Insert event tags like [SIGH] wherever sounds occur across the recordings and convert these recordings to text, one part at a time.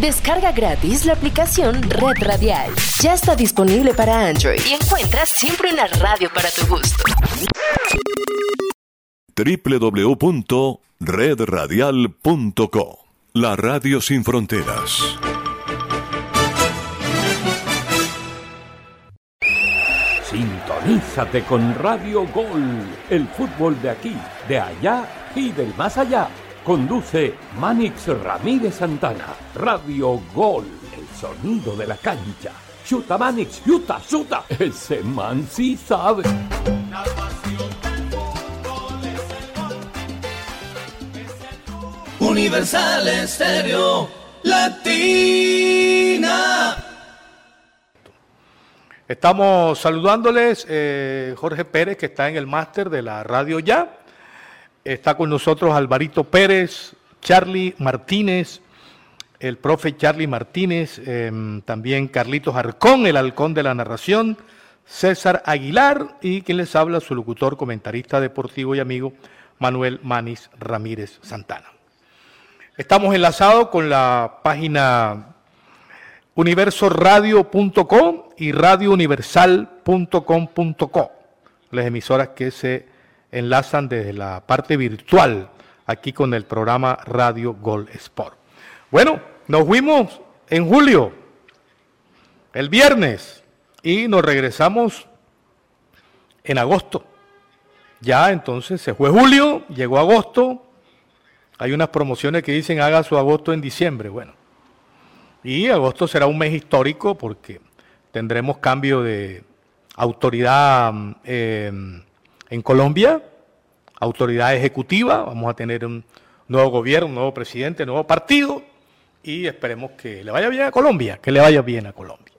Descarga gratis la aplicación Red Radial. Ya está disponible para Android y encuentras siempre una radio para tu gusto. www.redradial.co La radio sin fronteras. Sintonízate con Radio Gol, el fútbol de aquí, de allá y del más allá. Conduce Manix Ramírez Santana. Radio Gol, el sonido de la cancha. Chuta Manix, chuta, chuta. Ese man sí sabe. Universal Estéreo Latina. Estamos saludándoles, eh, Jorge Pérez, que está en el máster de la radio ya. Está con nosotros Alvarito Pérez, Charlie Martínez, el profe Charlie Martínez, em, también Carlitos Arcón, el halcón de la narración, César Aguilar y quien les habla, su locutor, comentarista deportivo y amigo, Manuel Manis Ramírez Santana. Estamos enlazados con la página universoradio.com y radiouniversal.com.co, las emisoras que se enlazan desde la parte virtual aquí con el programa Radio Gol Sport. Bueno, nos fuimos en julio, el viernes, y nos regresamos en agosto. Ya entonces se fue julio, llegó agosto, hay unas promociones que dicen haga su agosto en diciembre. Bueno, y agosto será un mes histórico porque tendremos cambio de autoridad eh, en Colombia, autoridad ejecutiva, vamos a tener un nuevo gobierno, un nuevo presidente, un nuevo partido y esperemos que le vaya bien a Colombia, que le vaya bien a Colombia.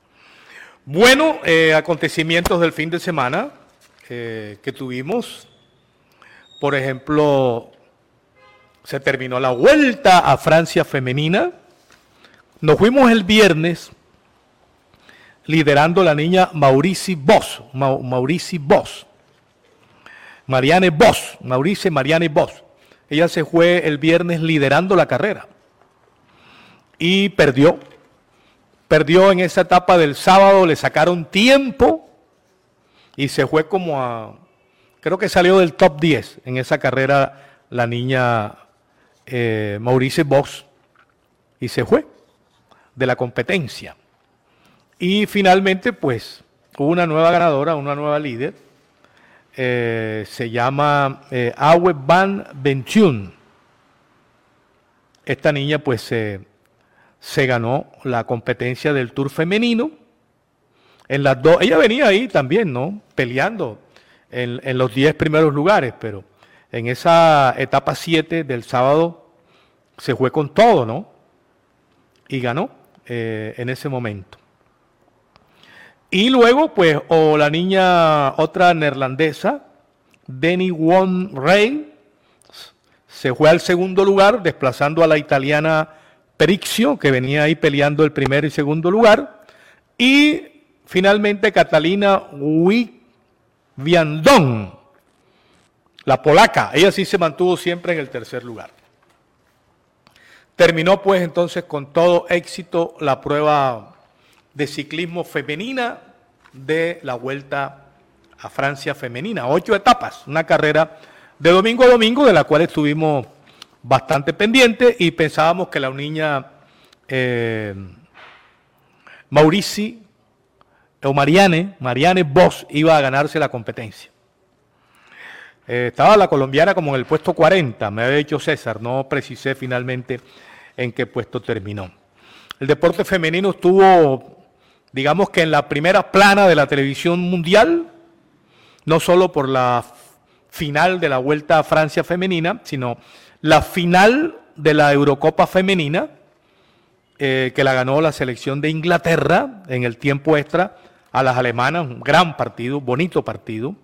Bueno, eh, acontecimientos del fin de semana eh, que tuvimos, por ejemplo, se terminó la vuelta a Francia femenina, nos fuimos el viernes liderando la niña Maurici Boss, Maurici Boss, Mariane Boss, Maurice Mariane Boss. Ella se fue el viernes liderando la carrera y perdió. Perdió en esa etapa del sábado, le sacaron tiempo y se fue como a, creo que salió del top 10 en esa carrera la niña eh, Maurice Boss y se fue de la competencia. Y finalmente, pues, hubo una nueva ganadora, una nueva líder. Eh, se llama eh, Awe Bentune. Esta niña, pues, se ganó la competencia del Tour femenino. En las dos, ella venía ahí también, ¿no? Peleando en, en los 10 primeros lugares, pero en esa etapa 7 del sábado se fue con todo, ¿no? Y ganó. Eh, en ese momento. Y luego, pues, o la niña, otra neerlandesa, Denny Won Rey, se fue al segundo lugar, desplazando a la italiana Perixio, que venía ahí peleando el primer y segundo lugar. Y finalmente Catalina Viandón, la polaca, ella sí se mantuvo siempre en el tercer lugar. Terminó pues entonces con todo éxito la prueba de ciclismo femenina de la Vuelta a Francia femenina. Ocho etapas, una carrera de domingo a domingo de la cual estuvimos bastante pendientes y pensábamos que la niña eh, Maurici o Mariane, Mariane Bosch iba a ganarse la competencia. Eh, estaba la colombiana como en el puesto 40, me había dicho César, no precisé finalmente en qué puesto terminó. El deporte femenino estuvo, digamos que en la primera plana de la televisión mundial, no solo por la final de la Vuelta a Francia femenina, sino la final de la Eurocopa femenina, eh, que la ganó la selección de Inglaterra en el tiempo extra a las alemanas, un gran partido, bonito partido,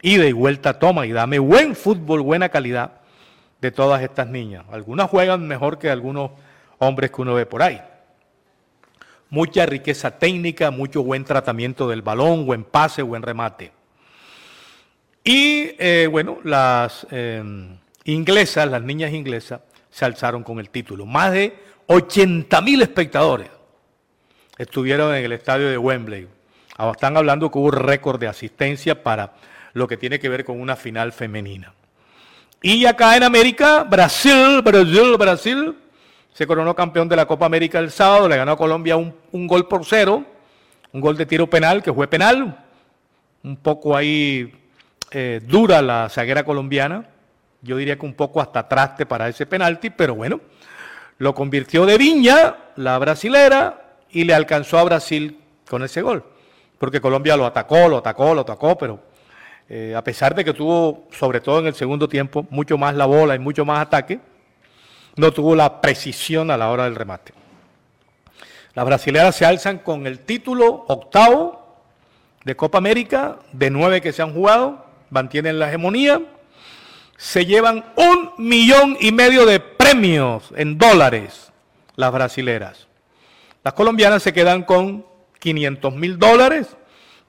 ida y vuelta, toma y dame, buen fútbol, buena calidad de todas estas niñas. Algunas juegan mejor que algunos hombres que uno ve por ahí. Mucha riqueza técnica, mucho buen tratamiento del balón, buen pase, buen remate. Y eh, bueno, las em, inglesas, las niñas inglesas, se alzaron con el título. Más de 80 mil espectadores estuvieron en el estadio de Wembley. Ah, están hablando que hubo récord de asistencia para lo que tiene que ver con una final femenina. Y acá en América, Brasil, Brasil, Brasil, se coronó campeón de la Copa América el sábado, le ganó a Colombia un, gol por cero, un gol de tiro penal, que fue penal, un poco ahí eh, dura la zaguera colombiana, yo diría que un poco hasta traste para ese penalti, pero bueno, lo convirtió de Viña, la brasilera, y le alcanzó a Brasil con ese gol, porque Colombia lo atacó, lo atacó, lo atacó, pero eh, a pesar de que tuvo, sobre todo en el segundo tiempo, mucho más la bola y mucho más ataque, no tuvo la precisión a la hora del remate. Las brasileras se alzan con el título octavo de Copa América, de nueve que se han jugado, mantienen la hegemonía, se llevan un millón y medio de premios en dólares las brasileras. Las colombianas se quedan con 500 mil dólares,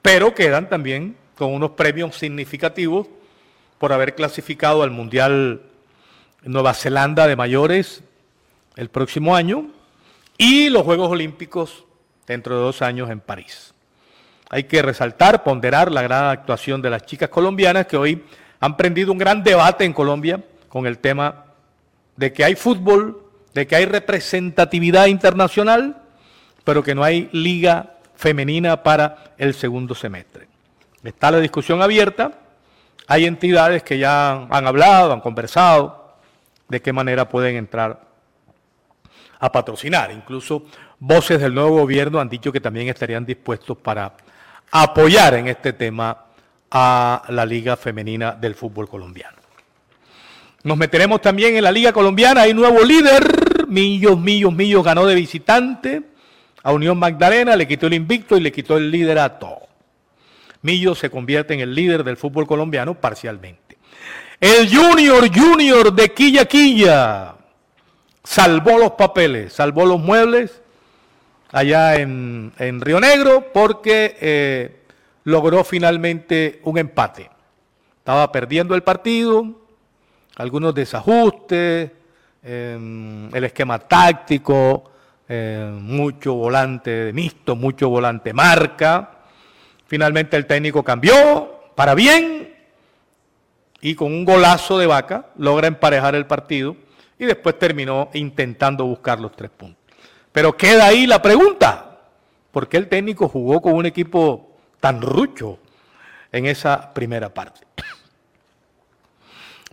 pero quedan también con unos premios significativos por haber clasificado al Mundial Nueva Zelanda de mayores el próximo año y los Juegos Olímpicos dentro de dos años en París. Hay que resaltar, ponderar la gran actuación de las chicas colombianas que hoy han prendido un gran debate en Colombia con el tema de que hay fútbol, de que hay representatividad internacional, pero que no hay liga femenina para el segundo semestre. Está la discusión abierta, hay entidades que ya han hablado, han conversado, de qué manera pueden entrar a patrocinar. Incluso voces del nuevo gobierno han dicho que también estarían dispuestos para apoyar en este tema a la Liga Femenina del Fútbol Colombiano. Nos meteremos también en la Liga Colombiana, hay nuevo líder, Millos, Millos, Millos ganó de visitante a Unión Magdalena, le quitó el invicto y le quitó el liderato. Millos se convierte en el líder del fútbol colombiano parcialmente. El Junior Junior de Quilla Quilla salvó los papeles, salvó los muebles allá en, Río Negro porque eh, logró finalmente un empate. Estaba perdiendo el partido, algunos desajustes, em, el esquema táctico, em, mucho volante mixto, mucho volante marca. Finalmente el técnico cambió para bien y con un golazo de vaca logra emparejar el partido y después terminó intentando buscar los tres puntos. Pero queda ahí la pregunta, ¿por qué el técnico jugó con un equipo tan rucho en esa primera parte? [CLEARS THROAT]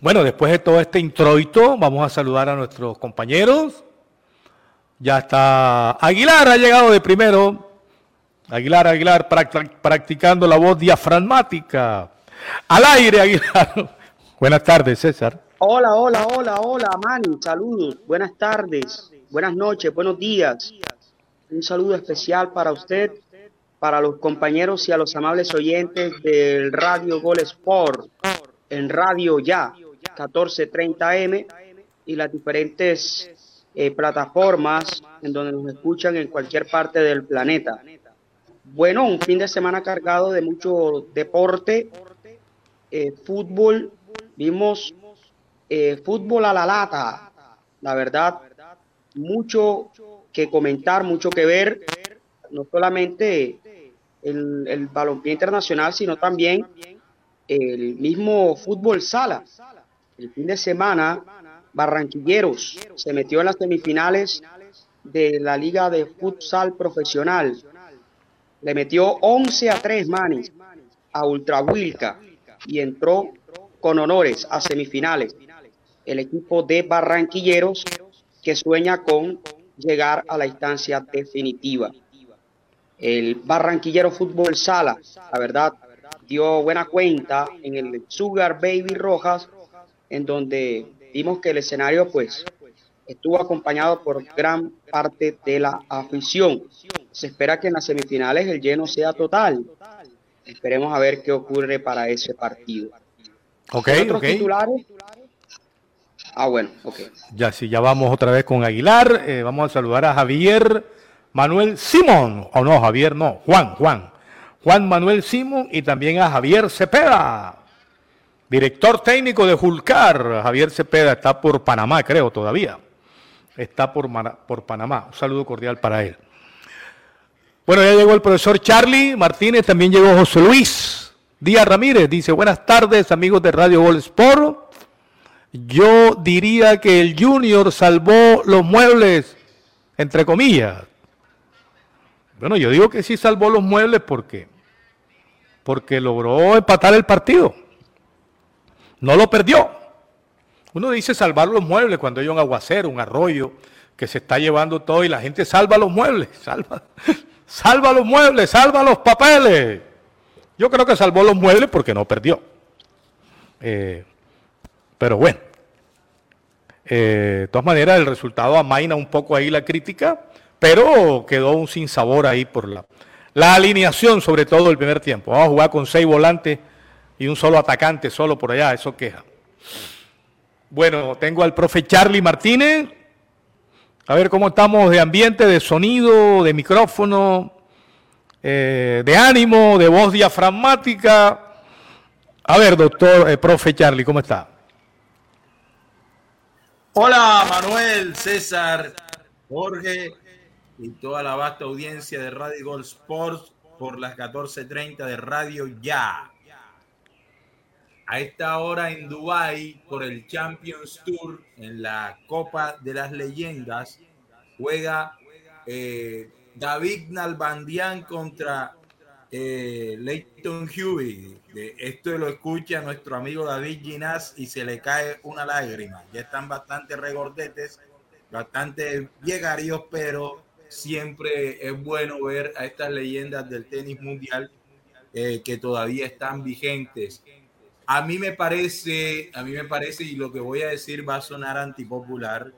Bueno, después de todo este introito, vamos a saludar a nuestros compañeros. Ya está Aguilar, ha llegado de primero. Aguilar, Aguilar, practicando la voz diafragmática. Al aire, Aguilar. [LAUGHS] Buenas tardes, César. Hola, hola, hola, hola, Mani. Saludos. Buenas tardes, buenas noches, buenos días. Un saludo especial para usted, para los compañeros y a los amables oyentes del Radio Gol Sport, en Radio Ya, 1430M, y las diferentes eh, plataformas en donde nos escuchan en cualquier parte del planeta. Bueno, un fin de semana cargado de mucho deporte, eh, fútbol, Vimos eh, fútbol a la lata, la verdad, mucho que comentar, mucho que ver, no solamente el, el balompié internacional, sino también el mismo fútbol sala. El fin de semana, Barranquilleros se metió en las semifinales de la Liga de Futsal Profesional. Le metió 11 a 3 manis a Ultra Wilca y entró con honores a semifinales. El equipo de Barranquilleros que sueña con llegar a la instancia definitiva. El Barranquillero Fútbol Sala, la verdad, dio buena cuenta en el Sugar Baby Rojas, en donde vimos que el escenario pues estuvo acompañado por gran parte de la afición. Se espera que en las semifinales el lleno sea total. Esperemos a ver qué ocurre para ese partido. Ok, ok. titulares? Ah, bueno, ok. Ya sí, ya vamos otra vez con Aguilar. Eh, vamos a saludar a Javier Manuel Simón. O no, Javier no, Juan, Juan. Juan Manuel Simón y también a Javier Cepeda, director técnico de Julcar. Javier Cepeda está por Panamá, creo, todavía. está por, por Panamá. Un saludo cordial para él. Bueno, ya llegó el profesor Charlie Martínez, también llegó José Luis Díaz Ramírez. Dice, buenas tardes amigos de Radio Gol Sport. Yo diría que el Junior salvó los muebles, entre comillas. Bueno, yo digo que sí salvó los muebles porque, porque logró empatar el partido. No lo perdió. Uno dice salvar los muebles cuando hay un aguacero, un arroyo que se está llevando todo y la gente salva los muebles, [LAUGHS] salva, salva los muebles, salva los papeles. Yo creo que salvó los muebles porque no perdió. Eh, pero bueno, eh, de todas maneras el resultado amaina un poco ahí la crítica, pero quedó un sinsabor ahí por la, la alineación, sobre todo el primer tiempo. Vamos a jugar con seis volantes y un solo atacante solo por allá, eso queja. Bueno, tengo al profe Charlie Martínez. A ver cómo estamos de ambiente, de sonido, de micrófono, eh, de ánimo, de voz diafragmática. A ver, doctor, eh, profe Charlie, ¿cómo está? Hola, Manuel, César, Jorge y toda la vasta audiencia de Radio Gol Sports por las 14:30 de Radio Ya. A esta hora en Dubai por el Champions Tour en la Copa de las Leyendas juega eh, David Nalbandian contra eh, Leighton Huey. esto lo escucha nuestro amigo David Ginás y se le cae una lágrima. Ya están bastante regordetes, bastante llegaríos, pero siempre es bueno ver a estas leyendas del tenis mundial eh, que todavía están vigentes. A mí me parece, a mí me parece, y lo que voy a decir va a sonar antipopular,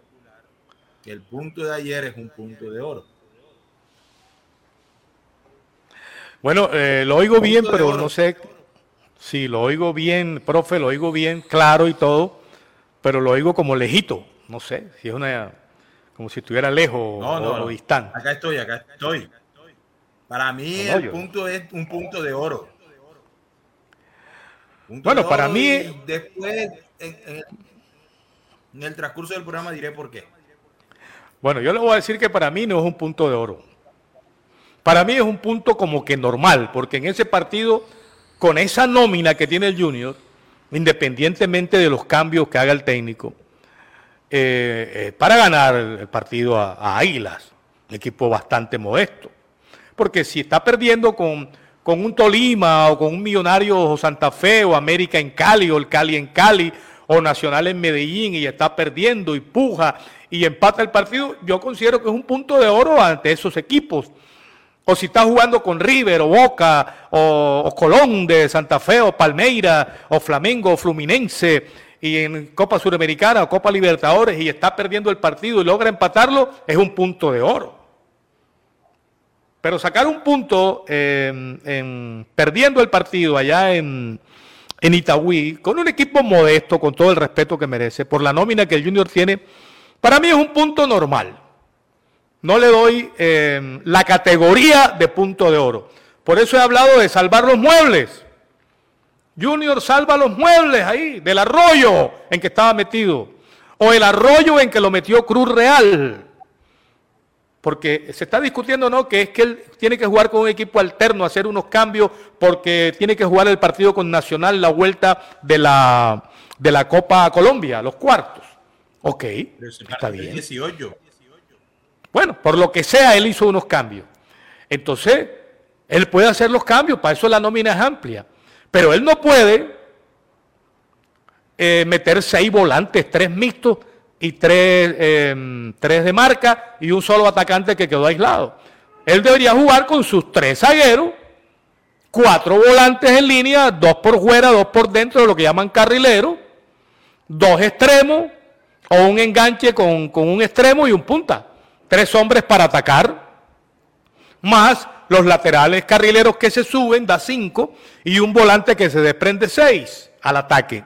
que el punto de ayer es un punto de oro. Bueno, eh, lo oigo bien, pero no sé si lo oigo bien, profe, lo oigo bien, claro y todo, pero lo oigo como lejito. No sé si es una. como si estuviera lejos o, distante. Acá estoy, acá estoy. Para mí, el punto es un punto de oro. bueno, para mí. Después, en, en el transcurso del programa, diré por qué. Bueno, yo le voy a decir que para mí no es un punto de oro. Para mí es un punto como que normal, porque en ese partido, con esa nómina que tiene el Junior, independientemente de los cambios que haga el técnico, eh, eh, para ganar el partido a, Águilas, un equipo bastante modesto. Porque si está perdiendo con, con un Tolima o con un Millonario Santa Fe o América en Cali o el Cali en Cali o Nacional en Medellín y está perdiendo y puja y empata el partido, yo considero que es un punto de oro ante esos equipos o si está jugando con River o Boca o, Colón de Santa Fe o Palmeira o Flamengo o Fluminense y en Copa Suramericana o Copa Libertadores y está perdiendo el partido y logra empatarlo, es un punto de oro. Pero sacar un punto en, perdiendo el partido allá en, en Itagüí, con un equipo modesto, con todo el respeto que merece, por la nómina que el Junior tiene, para mí es un punto normal no le doy eh, la categoría de punto de oro. Por eso he hablado de salvar los muebles. Junior salva los muebles ahí, del arroyo en que estaba metido, o el arroyo en que lo metió Cruz Real. Porque se está discutiendo, ¿no? Que es que él tiene que jugar con un equipo alterno, hacer unos cambios, porque tiene que jugar el partido con Nacional, la vuelta de la, de la Copa Colombia, los cuartos. Ok, está bien. 18. Bueno, por lo que sea, él hizo unos cambios. Entonces, él puede hacer los cambios, para eso la nómina es amplia. Pero él no puede eh, meter seis volantes, tres mixtos y tres, em, tres de marca y un solo atacante que quedó aislado. Él debería jugar con sus tres zagueros, cuatro volantes en línea, dos por fuera, dos por dentro, lo que llaman carrilero, dos extremos o un enganche con, con un extremo y un punta tres hombres para atacar, más los laterales carrileros que se suben, da cinco, y un volante que se desprende seis al ataque.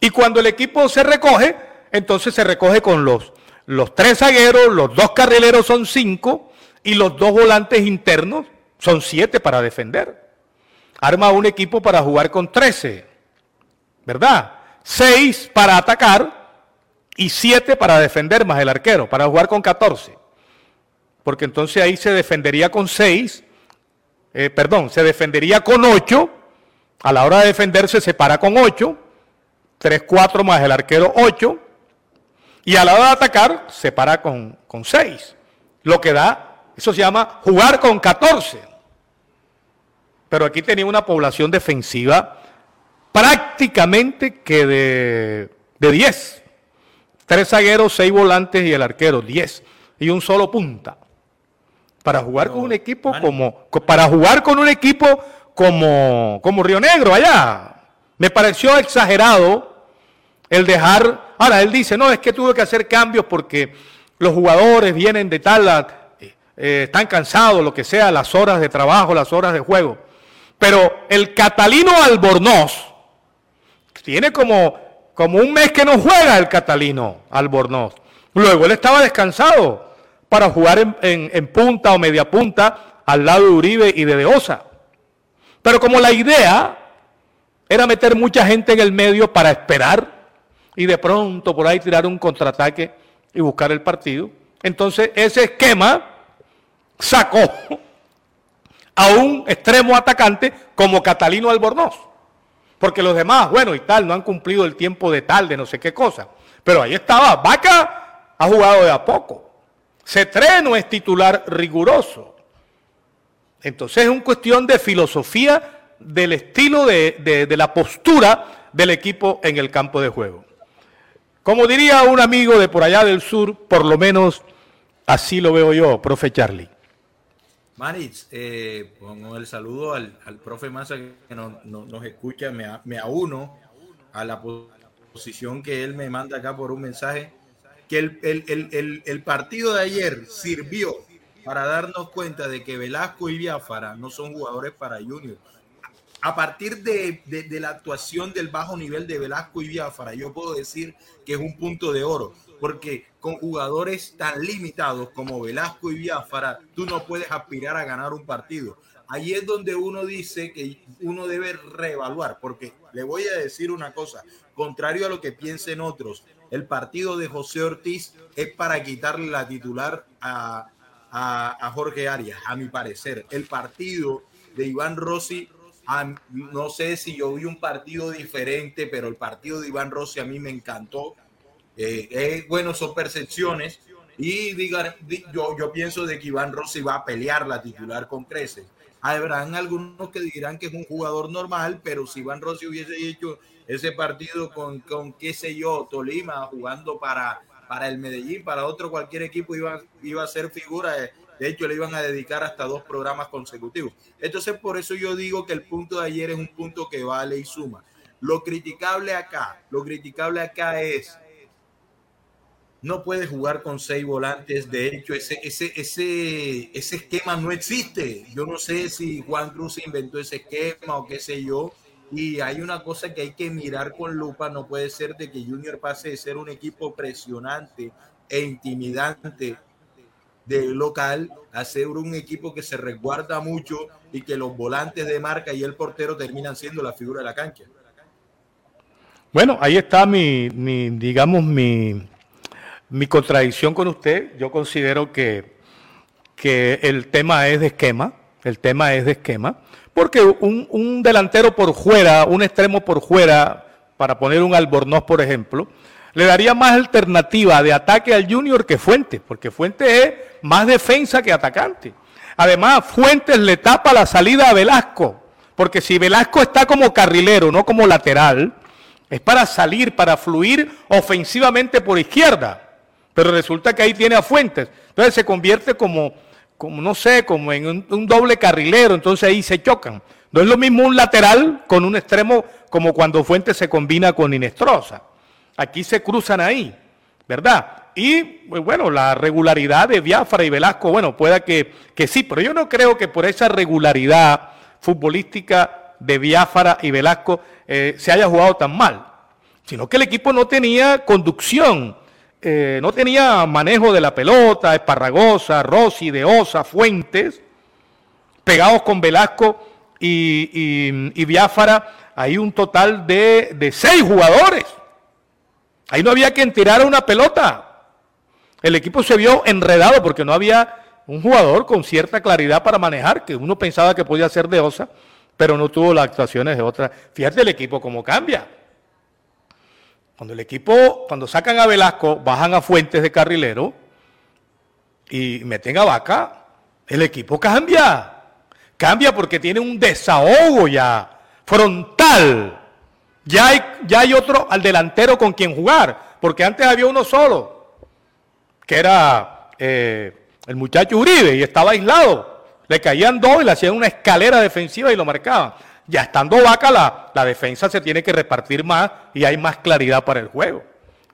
Y cuando el equipo se recoge, entonces se recoge con los, los tres zagueros, los dos carrileros son cinco, y los dos volantes internos son siete para defender. Arma un equipo para jugar con trece, ¿verdad? Seis para atacar y 7 para defender más el arquero, para jugar con 14. Porque entonces ahí se defendería con 6, eh, perdón, se defendería con 8, a la hora de defenderse se para con 8, 3, 4 más el arquero 8, y a la hora de atacar se para con, con 6. Lo que da, eso se llama jugar con 14. Pero aquí tenía una población defensiva prácticamente que de, de 10. Tres zagueros, seis volantes y el arquero, 10. Y un solo punta. Para jugar con un equipo como. Para jugar con un equipo como, como Río Negro allá. Me pareció exagerado el dejar. Ahora, él dice, no, es que tuve que hacer cambios porque los jugadores vienen de tal, eh, eh, están cansados, lo que sea, las horas de trabajo, las horas de juego. Pero el catalino Albornoz tiene como, como un mes que no juega el catalino Albornoz. Luego él estaba descansado para jugar en, punta o media punta al lado de Uribe y de Deosa. Pero como la idea era meter mucha gente en el medio para esperar y de pronto por ahí tirar un contraataque y buscar el partido, entonces ese esquema sacó a un extremo atacante como Catalino Albornoz. Porque los demás, bueno y tal, no han cumplido el tiempo de tal, de no sé qué cosa. Pero ahí estaba, Vaca ha jugado de a poco. Cetreno es titular riguroso. Entonces es una cuestión de filosofía del estilo de, de la postura del equipo en el campo de juego. Como diría un amigo de por allá del sur, por lo menos así lo veo yo, profe Charlie. Maritz, eh, pongo el saludo al, profe Massa que nos escucha, me, me auno a la posición que él me manda acá por un mensaje, que el, el, partido de ayer sirvió para darnos cuenta de que Velasco y Biafara no son jugadores para Junior. A partir de, de, la actuación del bajo nivel de Velasco y Biafara, yo puedo decir que es un punto de oro porque con jugadores tan limitados como Velasco y Biafara, tú no puedes aspirar a ganar un partido. Ahí es donde uno dice que uno debe reevaluar, porque le voy a decir una cosa, contrario a lo que piensen otros, el partido de José Ortiz es para quitarle la titular a, a, Jorge Arias, a mi parecer. El partido de Iván Rossi no sé si yo vi un partido diferente, pero el partido de Iván Rossi a mí me encantó. Eh, bueno, son percepciones. Y diga, yo, yo pienso de que Iván Rossi va a pelear la titular con creces. Habrán algunos que dirán que es un jugador normal, pero si Iván Rossi hubiese hecho ese partido con, con qué sé yo, Tolima jugando para, para el Medellín, para otro cualquier equipo iba, iba a ser figura. De hecho, le iban a dedicar hasta dos programas consecutivos. Entonces, por eso yo digo que el punto de ayer es un punto que vale y suma. Lo criticable acá, lo criticable acá es no puede jugar con seis volantes. De hecho, ese, ese, ese, ese esquema no existe. Yo no sé si Juan Cruz inventó ese esquema o qué sé yo. Y hay una cosa que hay que mirar con lupa. No puede ser de que Junior pase de ser un equipo presionante e intimidante de local a ser un equipo que se resguarda mucho y que los volantes de marca y el portero terminan siendo la figura de la cancha. Bueno, ahí está mi, mi digamos, mi, mi contradicción con usted, yo considero que, que el tema es de esquema, el tema es de esquema, porque un, delantero por fuera, un extremo por fuera, para poner un albornoz, por ejemplo, le daría más alternativa de ataque al Junior que Fuentes, porque Fuentes es más defensa que atacante. Además, Fuentes le tapa la salida a Velasco, porque si Velasco está como carrilero, no como lateral, es para salir, para fluir ofensivamente por izquierda. Pero resulta que ahí tiene a Fuentes. Entonces se convierte como, como no sé, como en un, doble carrilero. Entonces ahí se chocan. No es lo mismo un lateral con un extremo como cuando Fuentes se combina con Inestrosa. Aquí se cruzan ahí, ¿verdad? Y pues, bueno, la regularidad de Biafra y Velasco, bueno, pueda que, que sí, pero yo no creo que por esa regularidad futbolística de Biafra y Velasco eh, se haya jugado tan mal, sino que el equipo no tenía conducción eh, no tenía manejo de la pelota, Esparragosa, Rossi, De Osa, Fuentes, pegados con Velasco y, y, Biafara, hay un total de, seis jugadores. Ahí no había quien tirara una pelota. El equipo se vio enredado porque no había un jugador con cierta claridad para manejar, que uno pensaba que podía ser de Osa, pero no tuvo las actuaciones de otra. Fíjate el equipo cómo cambia. Cuando el equipo, cuando sacan a Velasco, bajan a Fuentes de carrilero y meten a Vaca, el equipo cambia. Cambia porque tiene un desahogo ya, frontal. Ya hay, ya hay otro al delantero con quien jugar, porque antes había uno solo, que era eh, el muchacho Uribe, y estaba aislado. Le caían dos y le hacían una escalera defensiva y lo marcaban. Ya estando vaca, la, defensa se tiene que repartir más y hay más claridad para el juego.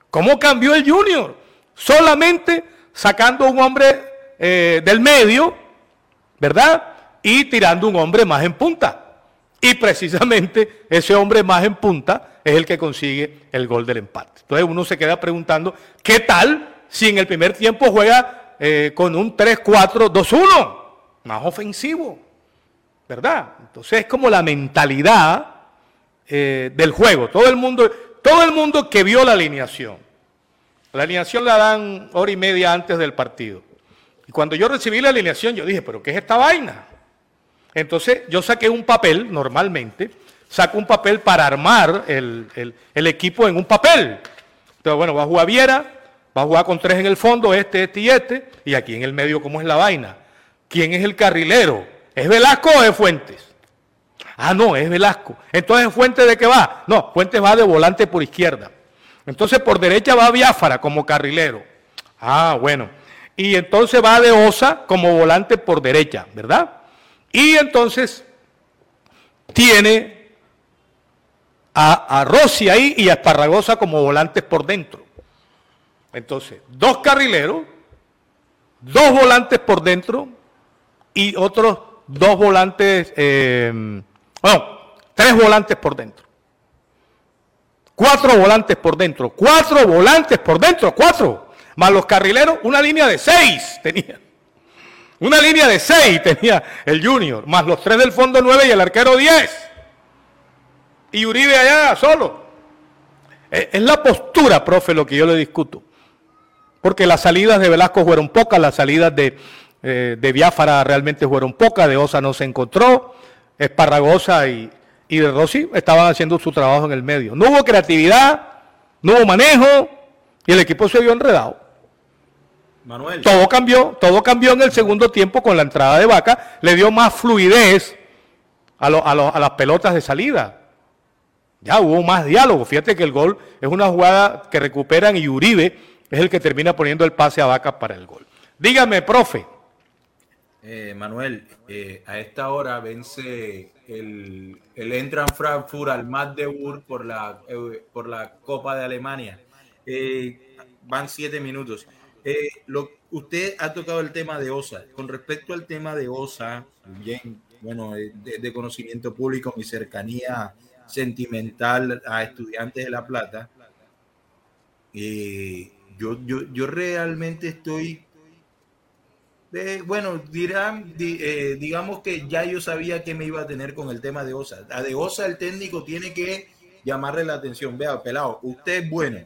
¿Cómo cambió el Junior? Solamente sacando un hombre eh, del medio, ¿verdad? Y tirando un hombre más en punta. Y precisamente ese hombre más en punta es el que consigue el gol del empate. Entonces uno se queda preguntando, ¿qué tal si en el primer tiempo juega eh, con un 3-4-2-1? Más ofensivo, ¿verdad? Entonces es como la mentalidad eh, del juego. Todo el, mundo, todo el mundo que vio la alineación. La alineación la dan hora y media antes del partido. Y cuando yo recibí la alineación, yo dije, ¿pero qué es esta vaina? Entonces yo saqué un papel, normalmente, saco un papel para armar el, equipo en un papel. Entonces, bueno, va a jugar Viera, va a jugar con tres en el fondo, este, este y este, y aquí en el medio, ¿cómo es la vaina? ¿Quién es el carrilero? ¿Es Velasco o es Fuentes? Ah, no, es Velasco. Entonces, ¿Fuentes de qué va? No, Fuentes va de volante por izquierda. Entonces, por derecha va Biafara como carrilero. Ah, bueno. Y entonces va de Osa como volante por derecha, ¿verdad? Y entonces tiene a, a Rossi ahí y a Esparragosa como volantes por dentro. Entonces, dos carrileros, dos volantes por dentro y otros dos volantes, eh, bueno, tres volantes por dentro. Cuatro volantes por dentro, cuatro volantes por dentro, cuatro. Más los carrileros, una línea de seis tenía. Una línea de seis tenía el Junior, más los tres del fondo nueve y el arquero diez. Y Uribe allá solo. Es la postura, profe, lo que yo le discuto. Porque las salidas de Velasco fueron pocas, las salidas de, eh, de Biafara realmente fueron pocas, de Osa no se encontró, Esparragosa y, y de Rossi estaban haciendo su trabajo en el medio. No hubo creatividad, no hubo manejo y el equipo se vio enredado. Manuel. Todo cambió, todo cambió en el segundo tiempo con la entrada de Vaca, le dio más fluidez a, a, las pelotas de salida. Ya hubo más diálogo. Fíjate que el gol es una jugada que recuperan y Uribe es el que termina poniendo el pase a Vaca para el gol. Dígame, profe. Eh, Manuel, eh, a esta hora vence el, el Entran Frankfurt al Magdeburg por la, eh, por la Copa de Alemania. van siete minutos. Lo, usted ha tocado el tema de OSA. Con respecto al tema de OSA, bien, bueno, eh, de, conocimiento público, mi cercanía sentimental a estudiantes de La Plata, yo, yo, yo realmente estoy bueno, dirán, digamos que ya yo sabía que me iba a tener con el tema de OSA. A de OSA el técnico tiene que llamarle la atención. Vea, pelado, usted es bueno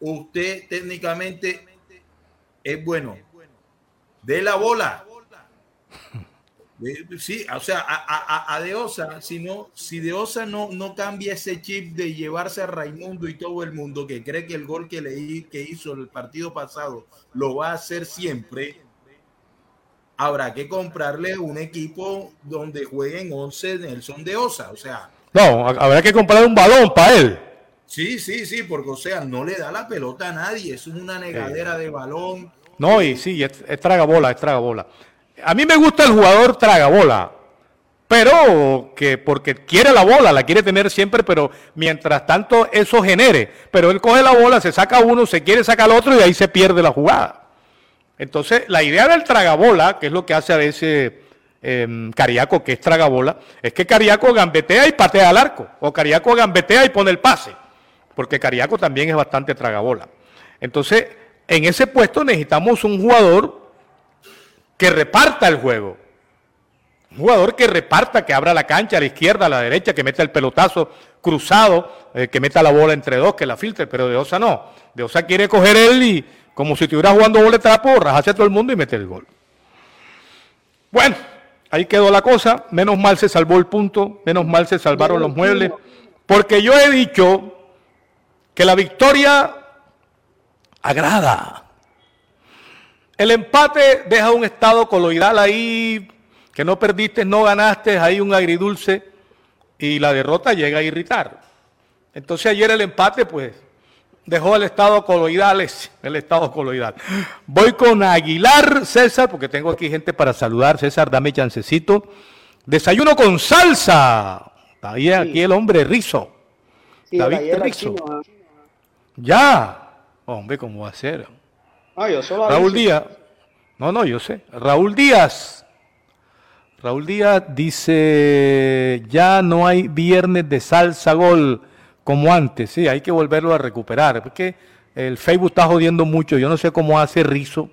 usted técnicamente es bueno. De la bola. Sí, o sea, a, a, Deosa, si, no, si Deosa no, no cambia ese chip de llevarse a Raimundo y todo el mundo que cree que el gol que, que hizo el partido pasado lo va a hacer siempre, habrá que comprarle un equipo donde jueguen 11 Nelson Deosa. O sea, no, habrá que comprar un balón para él. Sí, sí, sí, porque o sea, no le da la pelota a nadie, es una negadera de balón. No, y sí, es, es tragabola, es tragabola. A mí me gusta el jugador tragabola, pero que porque quiere la bola, la quiere tener siempre, pero mientras tanto eso genere. Pero él coge la bola, se saca uno, se quiere sacar al otro y ahí se pierde la jugada. Entonces, la idea del tragabola, que es lo que hace a veces eh, Cariaco, que es tragabola, es que Cariaco gambetea y patea al arco, o Cariaco gambetea y pone el pase porque Cariaco también es bastante tragabola. Entonces, en ese puesto necesitamos un jugador que reparta el juego. Un jugador que reparta, que abra la cancha a la izquierda, a la derecha, que meta el pelotazo cruzado, eh, que meta la bola entre dos, que la filtre, pero de Osa no. De Osa quiere coger él y como si estuviera jugando trapo, rajarse a todo el mundo y meter el gol. Bueno, ahí quedó la cosa. Menos mal se salvó el punto, menos mal se salvaron los muebles. Porque yo he dicho que la victoria agrada. El empate deja un estado coloidal ahí, que no perdiste, no ganaste, hay un agridulce y la derrota llega a irritar. Entonces ayer el empate, pues, dejó el estado coloidal, el estado coloidal. Voy con Aguilar, César, porque tengo aquí gente para saludar. César, dame chancecito. Desayuno con salsa. Está ahí aquí el hombre rizo. David Rizo. Ya. Hombre, ¿cómo va a ser? Raúl Díaz. No, no, yo sé. Raúl Díaz. Raúl Díaz dice, ya no hay viernes de salsa gol como antes, sí, hay que volverlo a recuperar, porque el Facebook está jodiendo mucho, yo no sé cómo hace Rizo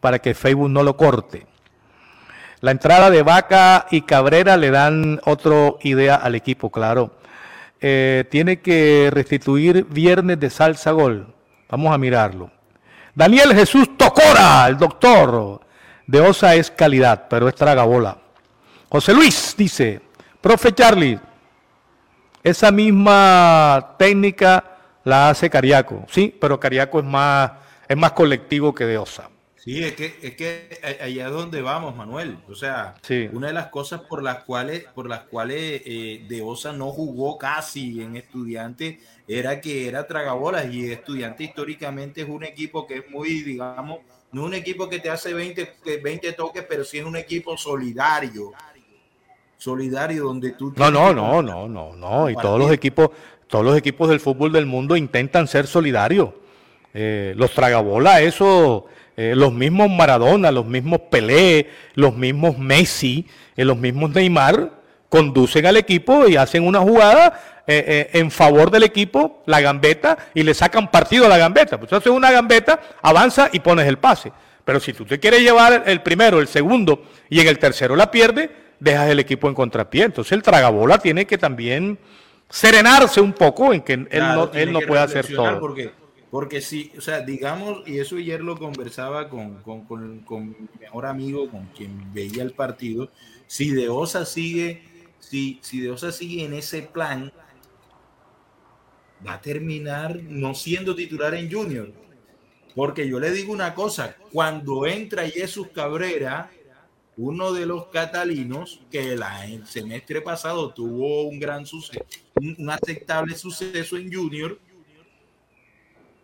para que Facebook no lo corte. La entrada de Vaca y Cabrera le dan otra idea al equipo, claro. Eh, tiene que restituir viernes de salsa gol. Vamos a mirarlo. Daniel Jesús Tocora, el doctor de Osa es calidad, pero es tragabola. José Luis dice, profe Charlie, esa misma técnica la hace Cariaco, sí, pero Cariaco es más, es más colectivo que de Osa. Sí, es que, es que allá es donde vamos, Manuel. O sea, una de las cosas por las cuales, por las cuales eh, De Osa no jugó casi en estudiante era que era tragabolas y estudiante históricamente es un equipo que es muy, digamos, no un equipo que te hace 20, 20 toques, pero sí es un equipo solidario. Solidario donde tú... No, no, no, no, no, no. Y todos los equipos, todos los equipos del fútbol del mundo intentan ser solidarios. Eh, los tragabolas, eso eh, los mismos Maradona, los mismos Pelé, los mismos Messi, eh, los mismos Neymar, conducen al equipo y hacen una jugada eh, en favor del equipo, la gambeta, y le sacan partido a la gambeta. Pues haces una gambeta, avanza y pones el pase. Pero si tú te quieres llevar el primero, el segundo y en el tercero la pierde, dejas el equipo en contrapié. Entonces el tragabola tiene que también serenarse un poco en que él no, él no puede hacer todo. Porque porque si, o sea, digamos, y eso ayer lo conversaba con, mi mejor amigo, con quien veía el partido, si De Osa sigue, si, si De Osa sigue en ese plan, va a terminar no siendo titular en Junior. Porque yo le digo una cosa, cuando entra Jesús Cabrera, uno de los catalinos que el semestre pasado tuvo un gran suceso, un aceptable suceso en Junior,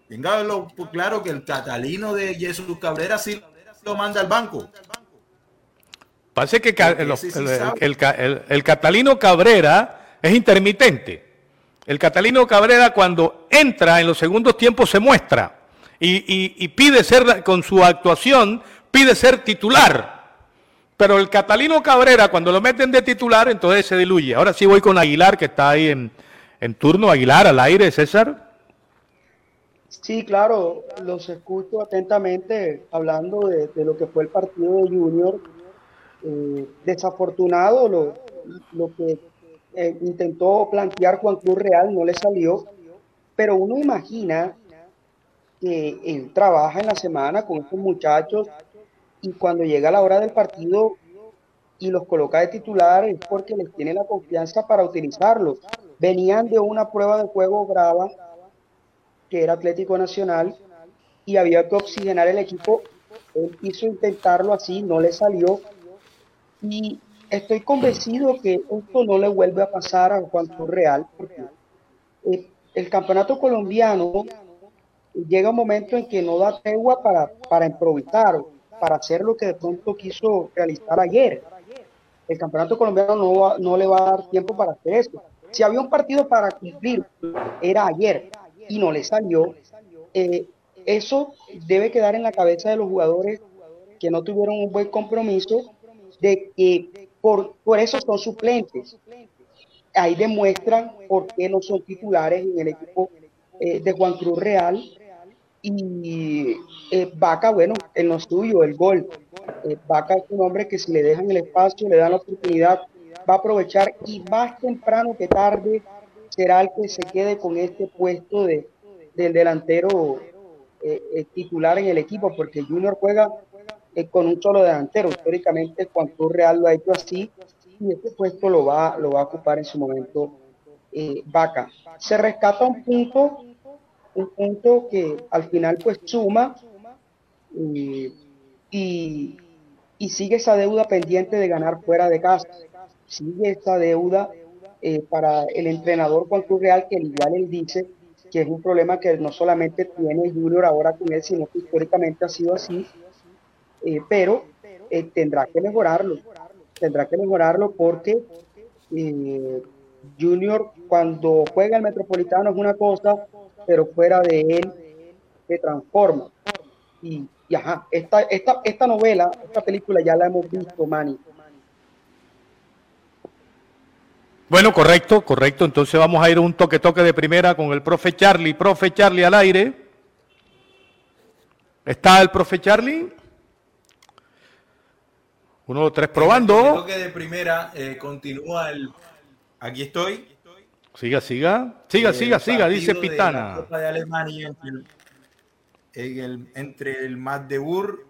Téngalo claro que el catalino de Jesús Cabrera sí lo manda al banco. Parece que el, catalino Cabrera es intermitente. El catalino Cabrera cuando entra en los segundos tiempos se muestra y, pide ser, con su actuación, pide ser titular. Pero el catalino Cabrera cuando lo meten de titular entonces se diluye. Ahora sí voy con Aguilar que está ahí en, en turno. Aguilar al aire, César. Sí, claro, los escucho atentamente hablando de, lo que fue el partido de Junior. Eh, desafortunado lo, lo que eh, intentó plantear Juan Cruz Real no le salió, pero uno imagina que él trabaja en la semana con estos muchachos y cuando llega la hora del partido y los coloca de titular es porque les tiene la confianza para utilizarlos. Venían de una prueba de juego brava que era Atlético Nacional, y había que oxigenar el equipo. Él quiso intentarlo así, no le salió. Y estoy convencido que esto no le vuelve a pasar a Juan Real, porque eh, el campeonato colombiano llega un momento en que no da tregua para, para improvisar, para hacer lo que de pronto quiso realizar ayer. El campeonato colombiano no, no le va a dar tiempo para hacer eso. Si había un partido para cumplir, era ayer y no le salió. Eh, eso debe quedar en la cabeza de los jugadores que no tuvieron un buen compromiso, de que por, por eso son suplentes. Ahí demuestran por qué no son titulares en el equipo eh, de Juan Cruz Real. Y eh, Vaca, bueno, en lo suyo, el gol. Vaca es un hombre que si le dejan el espacio, le dan la oportunidad, va a aprovechar y más temprano que tarde será el que se quede con este puesto de, del delantero eh, eh, titular en el equipo, porque Junior juega eh, con un solo delantero. Históricamente, cuando Real lo ha hecho así, y este puesto lo va, lo va a ocupar en su momento Vaca. Se rescata un punto, un punto que al final pues suma y, y sigue esa deuda pendiente de ganar fuera de casa. Sigue esa deuda para el entrenador Juan Cruz Real, que igual él dice que es un problema que no solamente tiene Junior ahora con él, sino que históricamente ha sido así, eh, pero eh, tendrá que mejorarlo, tendrá que mejorarlo porque eh, Junior cuando juega el Metropolitano es una cosa, pero fuera de él se transforma. Y, y ajá, esta, esta, esta novela, esta película ya la hemos visto, Manny Bueno, correcto, correcto. Entonces vamos a ir a un toque toque de primera con el profe Charlie. Profe Charlie al aire. ¿Está el profe Charlie? Uno, dos, tres, probando. El toque de primera eh, continúa el. Aquí estoy. Siga, siga. Siga, siga, siga, dice Pitana. De Copa de Alemania entre el, entre el Magdeburg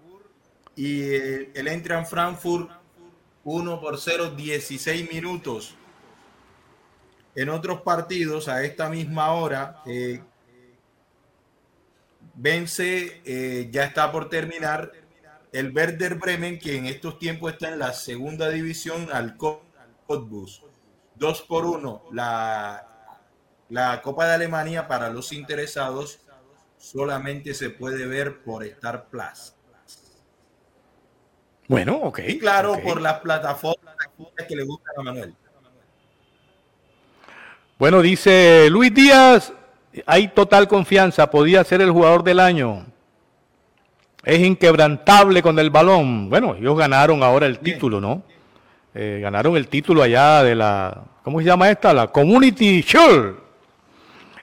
y el, el Eintracht Frankfurt 1 por 0, 16 minutos en otros partidos a esta misma hora. Eh, vence, eh, ya está por terminar el Werder Bremen, que en estos tiempos está en la segunda división al Cottbus. Dos por uno. La, la Copa de Alemania para los interesados solamente se puede ver por Star Plus. Bueno, ok. Y claro, por las plataformas que le gustan a Manuel. Bueno, dice Luis Díaz, hay total confianza, podía ser el jugador del año. Es inquebrantable con el balón. Bueno, ellos ganaron ahora el título, ¿no? Eh, ganaron el título allá de la, ¿cómo se llama esta? La Community Shield.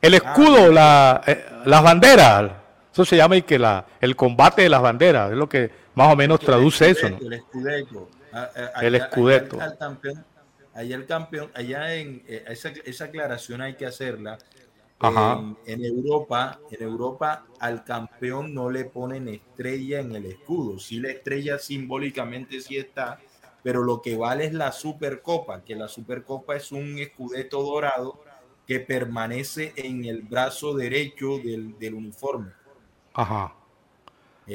El escudo, la, eh, las banderas. Eso se llama y que la, el combate de las banderas. Es lo que más o menos traduce eso, ¿no? El escudeto. El escudeto allá el campeón, allá en eh, esa, esa, aclaración hay que hacerla. En, Europa, en Europa al campeón no le ponen estrella en el escudo. Sí, la estrella simbólicamente sí está, pero lo que vale es la Supercopa, que la Supercopa es un escudeto dorado que permanece en el brazo derecho del, del uniforme. Ajá.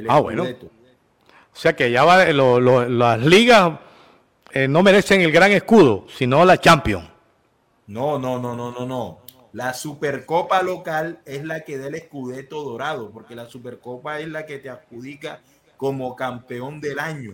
ah, bueno. O sea que ya va, lo, lo, las ligas eh, no merecen el gran escudo, sino la Champions. No, no, no, no, no, no. La Supercopa local es la que da el escudeto dorado, porque la Supercopa es la que te adjudica como campeón del año.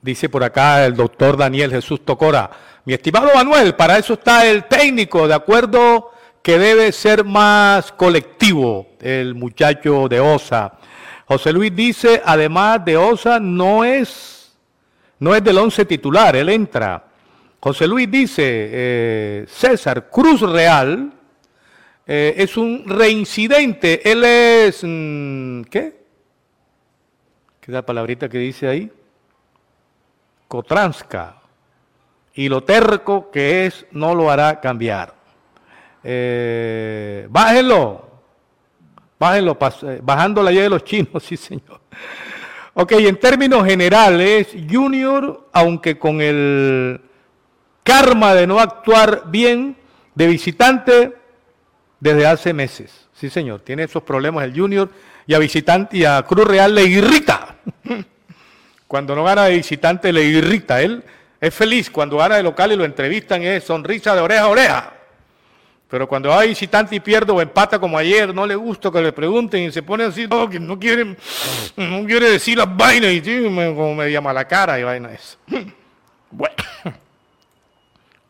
Dice por acá el doctor Daniel Jesús Tocora. Mi estimado Manuel, para eso está el técnico, de acuerdo que debe ser más colectivo el muchacho de Osa. José Luis dice, además de Osa, no es no es del once titular, él entra. José Luis dice, eh, César Cruz Real eh, es un reincidente, él es, mm, ¿qué? ¿Qué es la palabrita que dice ahí? Cotranska. Y lo terco que es no lo hará cambiar. Eh, bájenlo, bájenlo, bajando la llave de los chinos, [LAUGHS] sí señor. Ok, en términos generales, Junior, aunque con el karma de no actuar bien de visitante desde hace meses. Sí, señor, tiene esos problemas el Junior y a visitante y a Cruz Real le irrita. [LAUGHS] Cuando no gana de visitante le irrita. Él es feliz cuando gana de local y lo entrevistan, es sonrisa de oreja a oreja. Pero cuando va visitante y pierde o empata como ayer, no le gusta que le pregunten y se pone así, no, que no quiere, no quiere decir las vainas y como me llama la cara y vaina eso. [LAUGHS] Bueno.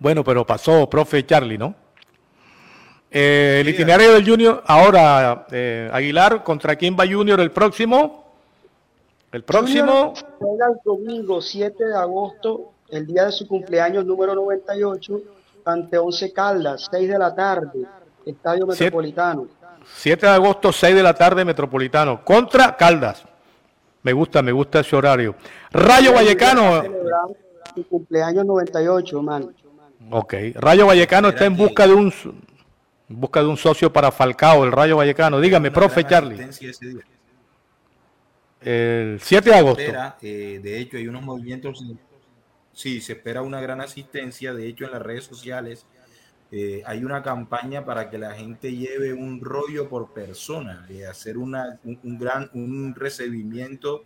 bueno, pero pasó, profe Charlie, ¿no? Eh, el itinerario del Junior, ahora, eh, Aguilar, ¿contra quién va Junior el próximo? El próximo. Juega el domingo 7 de agosto, el día de su cumpleaños número 98 ante Once Caldas, 6 de la tarde, Estadio Metropolitano. 7 de agosto, 6 de la tarde, Metropolitano, contra Caldas. Me gusta, me gusta ese horario. Rayo Vallecano. Su cumpleaños 98, man. Ok. Rayo Vallecano está en busca de un busca de un socio para Falcao, el Rayo Vallecano. Dígame, profe Charlie. El 7 de agosto. Eh, de hecho, hay unos movimientos. Sí, se espera una gran asistencia. De hecho, en las redes sociales eh, hay una campaña para que la gente lleve un rollo por persona, de hacer una, un, gran un recibimiento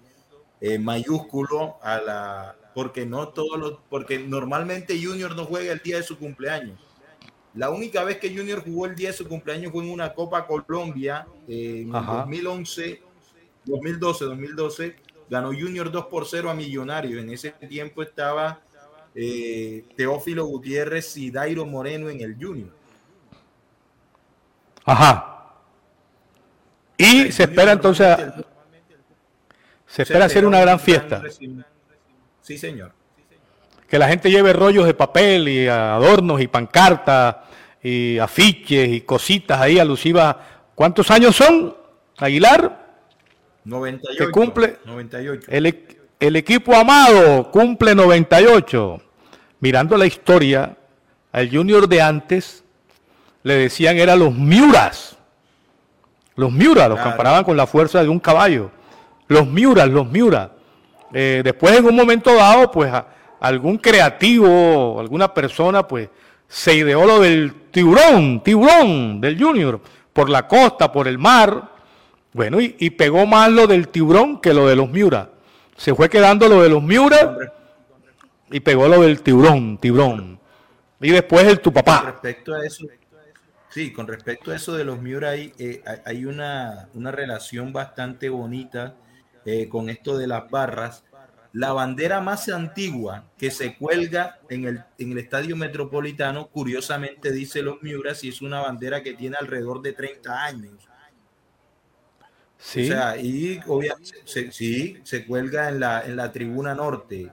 eh, mayúsculo a la porque no todos los porque normalmente Junior no juega el día de su cumpleaños. La única vez que Junior jugó el día de su cumpleaños fue en una Copa Colombia en 2011 2012, 2012, ganó Junior 2 por 0 a Millonarios. En ese tiempo estaba eh, Teófilo Gutiérrez y Dairo Moreno en el Junior. Ajá. Y se espera entonces, se espera hacer una gran fiesta. Sí, señor. Que la gente lleve rollos de papel y adornos y pancartas y afiches y cositas ahí alusivas. ¿Cuántos años son, Aguilar? 98. Que cumple 98. El, equipo amado cumple 98. Mirando la historia, al Junior de antes le decían era los Miuras. Los Miuras, los comparaban con la fuerza de un caballo. Los Miuras, los Miuras. Eh, después en un momento dado, pues algún creativo, alguna persona, pues se ideó lo del tiburón, tiburón del Junior, por la costa, por el mar, bueno, y, pegó más lo del tiburón que lo de los Miura. Se fue quedando lo de los Miura y pegó lo del tiburón, tiburón. Y después el tu papá. Con respecto a eso, sí, con respecto a eso de los Miura, hay, eh, hay una, relación bastante bonita eh, con esto de las barras. La bandera más antigua que se cuelga en el, en el estadio metropolitano, curiosamente dice los Miura, y es una bandera que tiene alrededor de 30 años. Sí. O sea, y obviamente se, sí, se cuelga en la, en la tribuna norte.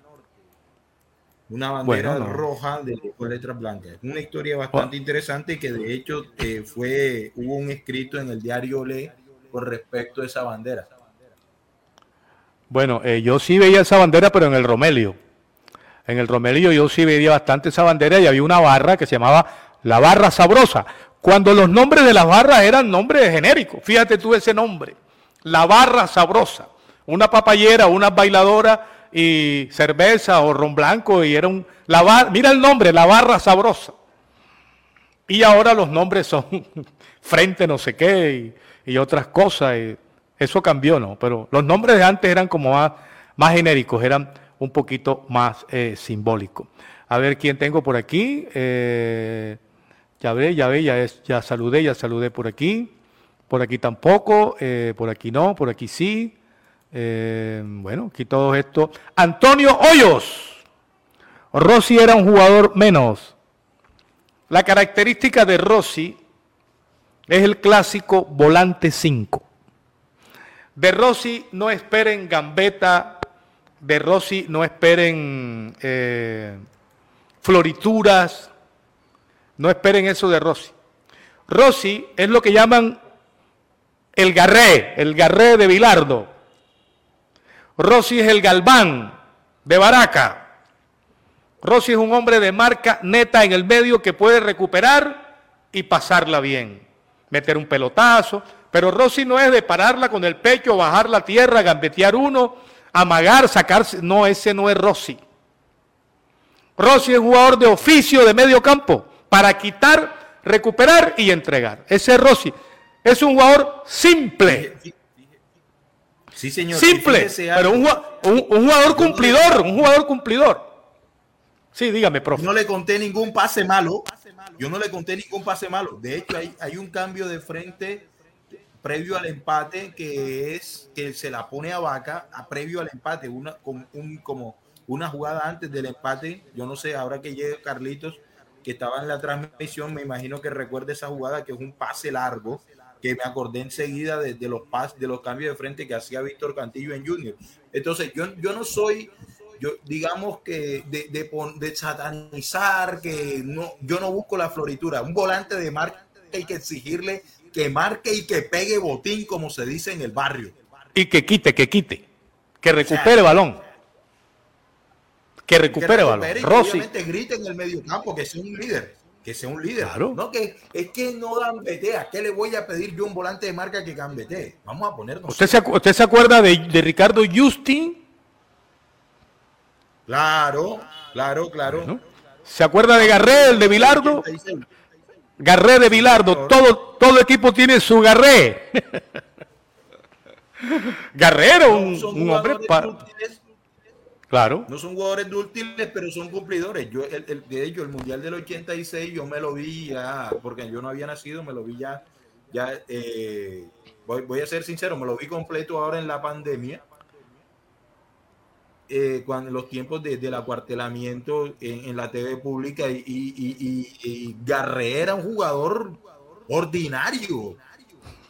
Una bandera roja de, con letras blancas. Una historia bastante interesante que de hecho eh, fue, hubo un escrito en el diario Le con respecto a esa bandera. Bueno, eh, yo sí veía esa bandera, pero en el Romelio. En el Romelio yo sí veía bastante esa bandera y había una barra que se llamaba la barra sabrosa. Cuando los nombres de las barras eran nombres genéricos. Fíjate tú ese nombre la barra sabrosa, una papayera, una bailadora y cerveza o ron blanco y era un la mira el nombre, la barra sabrosa. Y ahora los nombres son [LAUGHS] frente no sé qué y, otras cosas. Y eso cambió, ¿no? Pero los nombres de antes eran como más, más genéricos, eran un poquito más eh, simbólicos. A ver quién tengo por aquí. Eh, ya ve, ya ve, ya, ya saludé, ya saludé por aquí por aquí tampoco, eh, por aquí no, por aquí sí. Eh, bueno, aquí todo esto. Antonio Hoyos. Rossi era un jugador menos. La característica de Rossi es el clásico volante 5. De Rossi no esperen gambeta, de Rossi no esperen eh, florituras, no esperen eso de Rossi. Rossi es lo que llaman el Garré, el Garré de Bilardo. Rossi es el Galván de Baraca. Rossi es un hombre de marca neta en el medio que puede recuperar y pasarla bien. Meter un pelotazo. Pero Rossi no es de pararla con el pecho, bajar la tierra, gambetear uno, amagar, sacarse. No, ese no es Rossi. Rossi es jugador de oficio de medio campo para quitar, recuperar y entregar. Ese es Rossi. Es un jugador simple. Sí, señor. Simple, pero un, jugador cumplidor, un jugador cumplidor. Sí, dígame, profe. no le conté ningún pase malo. Yo no le conté ningún pase malo. De hecho, hay, hay un cambio de frente previo al empate que es que se la pone a Vaca a previo al empate, una, como, un, como una jugada antes del empate. Yo no sé, ahora que llegue Carlitos, que estaba en la transmisión, me imagino que recuerde esa jugada que es un pase largo que me acordé enseguida de, los pas, de los cambios de frente que hacía Víctor Cantillo en Junior. Entonces, yo, yo no soy, yo digamos que de, de, satanizar, que no, yo no busco la floritura. Un volante de marca hay que exigirle que marque y que pegue botín, como se dice en el barrio. Y que quite, que quite, que recupere el balón. que recupere el balón. Rossi. Grita en el medio campo que sea un líder. Que sea un líder. Claro. No, que es que no gambetea. ¿Qué le voy a pedir yo a un volante de marca que gambetee? Vamos a ponernos. ¿Usted se, usted se acuerda de, de Ricardo Justin? Claro, claro, claro. ¿Se acuerda de Garré, el de Bilardo? Garré de Bilardo. Todo, todo equipo tiene su Garré. [LAUGHS] Garrero, un, hombre Claro. No son jugadores útiles, pero son cumplidores. Yo, el, de hecho, el Mundial del 86 yo me lo vi ya, porque yo no había nacido, me lo vi ya, ya eh, voy, a ser sincero, me lo vi completo ahora en la pandemia. Eh, cuando los tiempos de, del acuartelamiento en, la TV pública y, y, Garré era un jugador ordinario.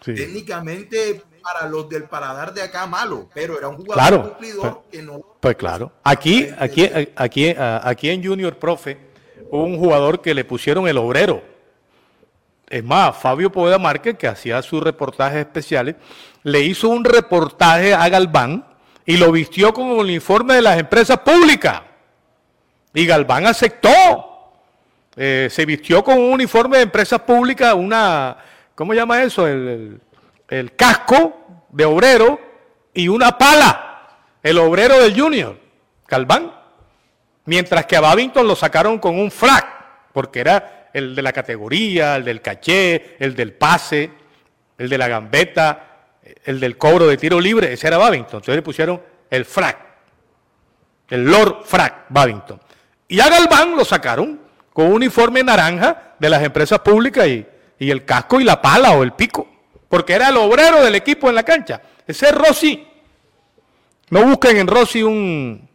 Técnicamente para los del paladar de acá malo, pero era un jugador cumplidor que no. Pues claro. Aquí, aquí, aquí, aquí en Junior Profe, hubo un jugador que le pusieron el obrero. Es más, Fabio Poveda Márquez, que hacía sus reportajes especiales, le hizo un reportaje a Galván y lo vistió con el uniforme de las empresas públicas. Y Galván aceptó. Eh, se vistió con un uniforme de empresas públicas, una, ¿cómo llama eso? el el casco de obrero y una pala, el obrero del Junior, Calván. Mientras que a Babington lo sacaron con un frac, porque era el de la categoría, el del caché, el del pase, el de la gambeta, el del cobro de tiro libre, ese era Babington. Entonces le pusieron el frac, el Lord Frac Babington. Y a Galván lo sacaron con un uniforme naranja de las empresas públicas y, y el casco y la pala o el pico porque era el obrero del equipo en la cancha. Ese es Rossi. No busquen en Rossi un,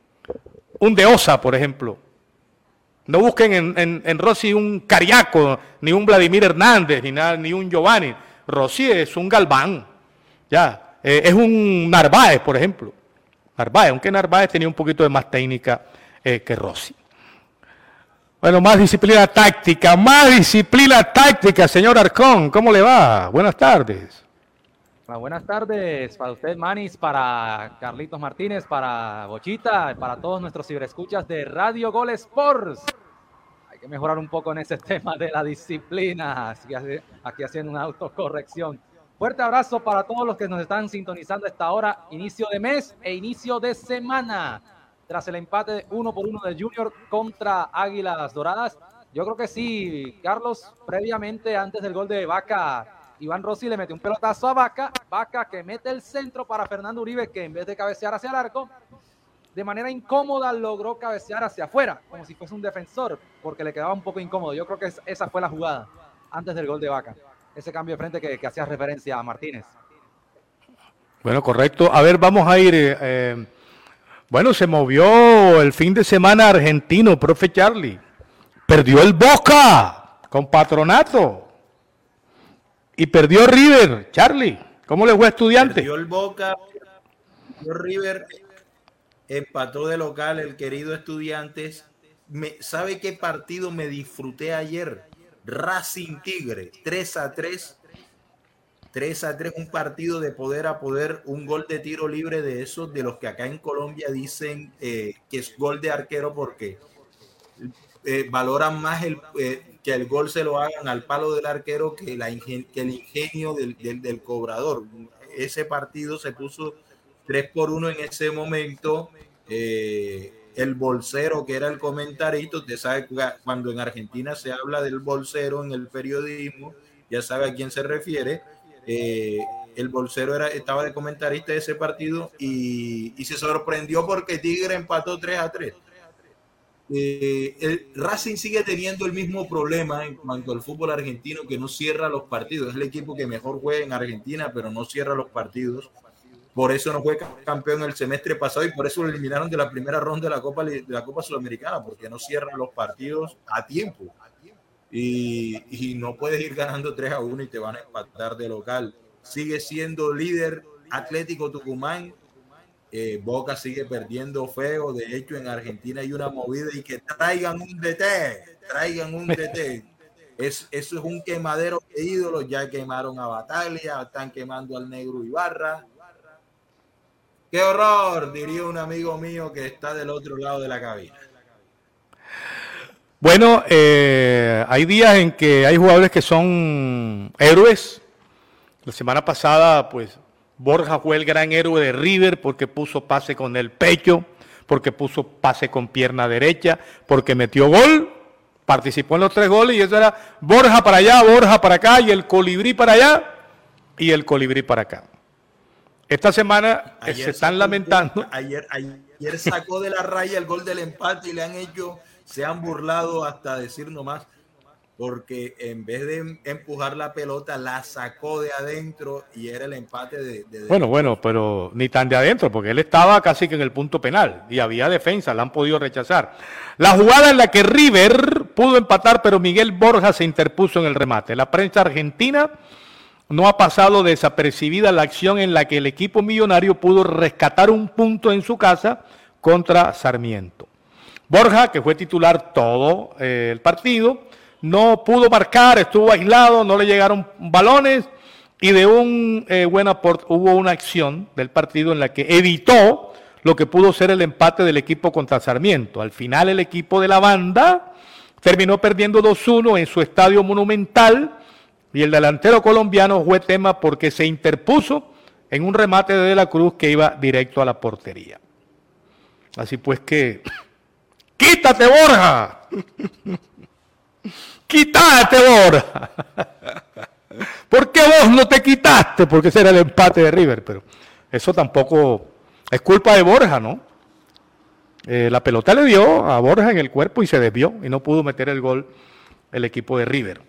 un de Osa, por ejemplo. No busquen en, en, Rossi un Cariaco, ni un Vladimir Hernández, ni, nada, ni un Giovanni. Rossi es un Galván. Ya, eh, es un Narváez, por ejemplo. Narváez, aunque Narváez tenía un poquito de más técnica eh, que Rossi. Bueno, más disciplina táctica, más disciplina táctica, señor Arcón. ¿Cómo le va? Buenas tardes. buenas tardes para usted, Manis, para Carlitos Martínez, para Bochita, para todos nuestros ciberescuchas de Radio Gol Sports. Hay que mejorar un poco en ese [LAUGHS] tema de la disciplina, aquí haciendo una autocorrección. Fuerte abrazo para todos los que nos están sintonizando a esta hora, inicio de mes e inicio de semana tras el empate uno por uno del Junior contra Águilas Doradas. Yo creo que sí, Carlos, previamente, antes del gol de Vaca, Iván Rossi le metió un pelotazo a Vaca, Vaca que mete el centro para Fernando Uribe, que en vez de cabecear hacia el arco, de manera incómoda logró cabecear hacia afuera, como si fuese un defensor, porque le quedaba un poco incómodo. Yo creo que esa fue la jugada antes del gol de Vaca, ese cambio de frente que, hacía referencia a Martínez. Bueno, correcto. A ver, vamos a ir... Eh, bueno, se movió el fin de semana argentino, profe Charlie. Perdió el Boca con patronato. Y perdió River, Charlie. ¿Cómo le fue a estudiante? Perdió el Boca, perdió River, empató de local el querido estudiantes. Me, ¿Sabe qué partido me disfruté ayer? Racing Tigre, 3 a 3 3 a 3, un partido de poder a poder, un gol de tiro libre de esos, de los que acá en Colombia dicen eh, que es gol de arquero porque eh, valoran más el, eh, que el gol se lo hagan al palo del arquero que, la el ingenio del, cobrador. Ese partido se puso 3 por 1 en ese momento. el bolsero, que era el comentarito, usted sabe cuando en Argentina se habla del bolsero en el periodismo, ya sabe a quién se refiere eh, el bolsero era, estaba de comentarista de ese partido y, se sorprendió porque Tigre empató 3 a 3. Eh, el Racing sigue teniendo el mismo problema en cuanto al fútbol argentino que no cierra los partidos. Es el equipo que mejor juega en Argentina, pero no cierra los partidos. Por eso no fue campeón el semestre pasado y por eso lo eliminaron de la primera ronda de la Copa, de la Copa Sudamericana, porque no cierra los partidos a tiempo y, no puedes ir ganando 3 a 1 y te van a empatar de local. Sigue siendo líder Atlético Tucumán. Eh, Boca sigue perdiendo feo. De hecho, en Argentina hay una movida y que traigan un DT, traigan un DT. Es, eso es un quemadero de ídolos. Ya quemaron a Bataglia, están quemando al negro Ibarra. ¡Qué horror! Diría un amigo mío que está del otro lado de la cabina. Bueno, eh, hay días en que hay jugadores que son héroes. La semana pasada, pues, Borja fue el gran héroe de River porque puso pase con el pecho, porque puso pase con pierna derecha, porque metió gol, participó en los tres goles y eso era Borja para allá, Borja para acá y el colibrí para allá y el colibrí para acá. Esta semana eh, se están lamentando. Ayer, ayer sacó de la raya el gol del empate y le han hecho, se han burlado hasta decir nomás, porque en vez de empujar la pelota, la sacó de adentro y era el empate de, Bueno, bueno, pero ni tan de adentro, porque él estaba casi que en el punto penal y había defensa, la han podido rechazar. La jugada en la que River pudo empatar, pero Miguel Borja se interpuso en el remate. La prensa argentina no ha pasado desapercibida la acción en la que el equipo millonario pudo rescatar un punto en su casa contra Sarmiento. Borja, que fue titular todo eh, el partido, no pudo marcar, estuvo aislado, no le llegaron balones y de un eh, buen aporte hubo una acción del partido en la que evitó lo que pudo ser el empate del equipo contra Sarmiento. Al final el equipo de la banda terminó perdiendo 2-1 en su estadio monumental y el delantero colombiano fue tema porque se interpuso en un remate de De la Cruz que iba directo a la portería. Así pues que, quítate Borja, quítate Borja. ¿Por qué vos no te quitaste? Porque ese era el empate de River, pero eso tampoco es culpa de Borja, ¿no? Eh, la pelota le dio a Borja en el cuerpo y se desvió y no pudo meter el gol el equipo de River.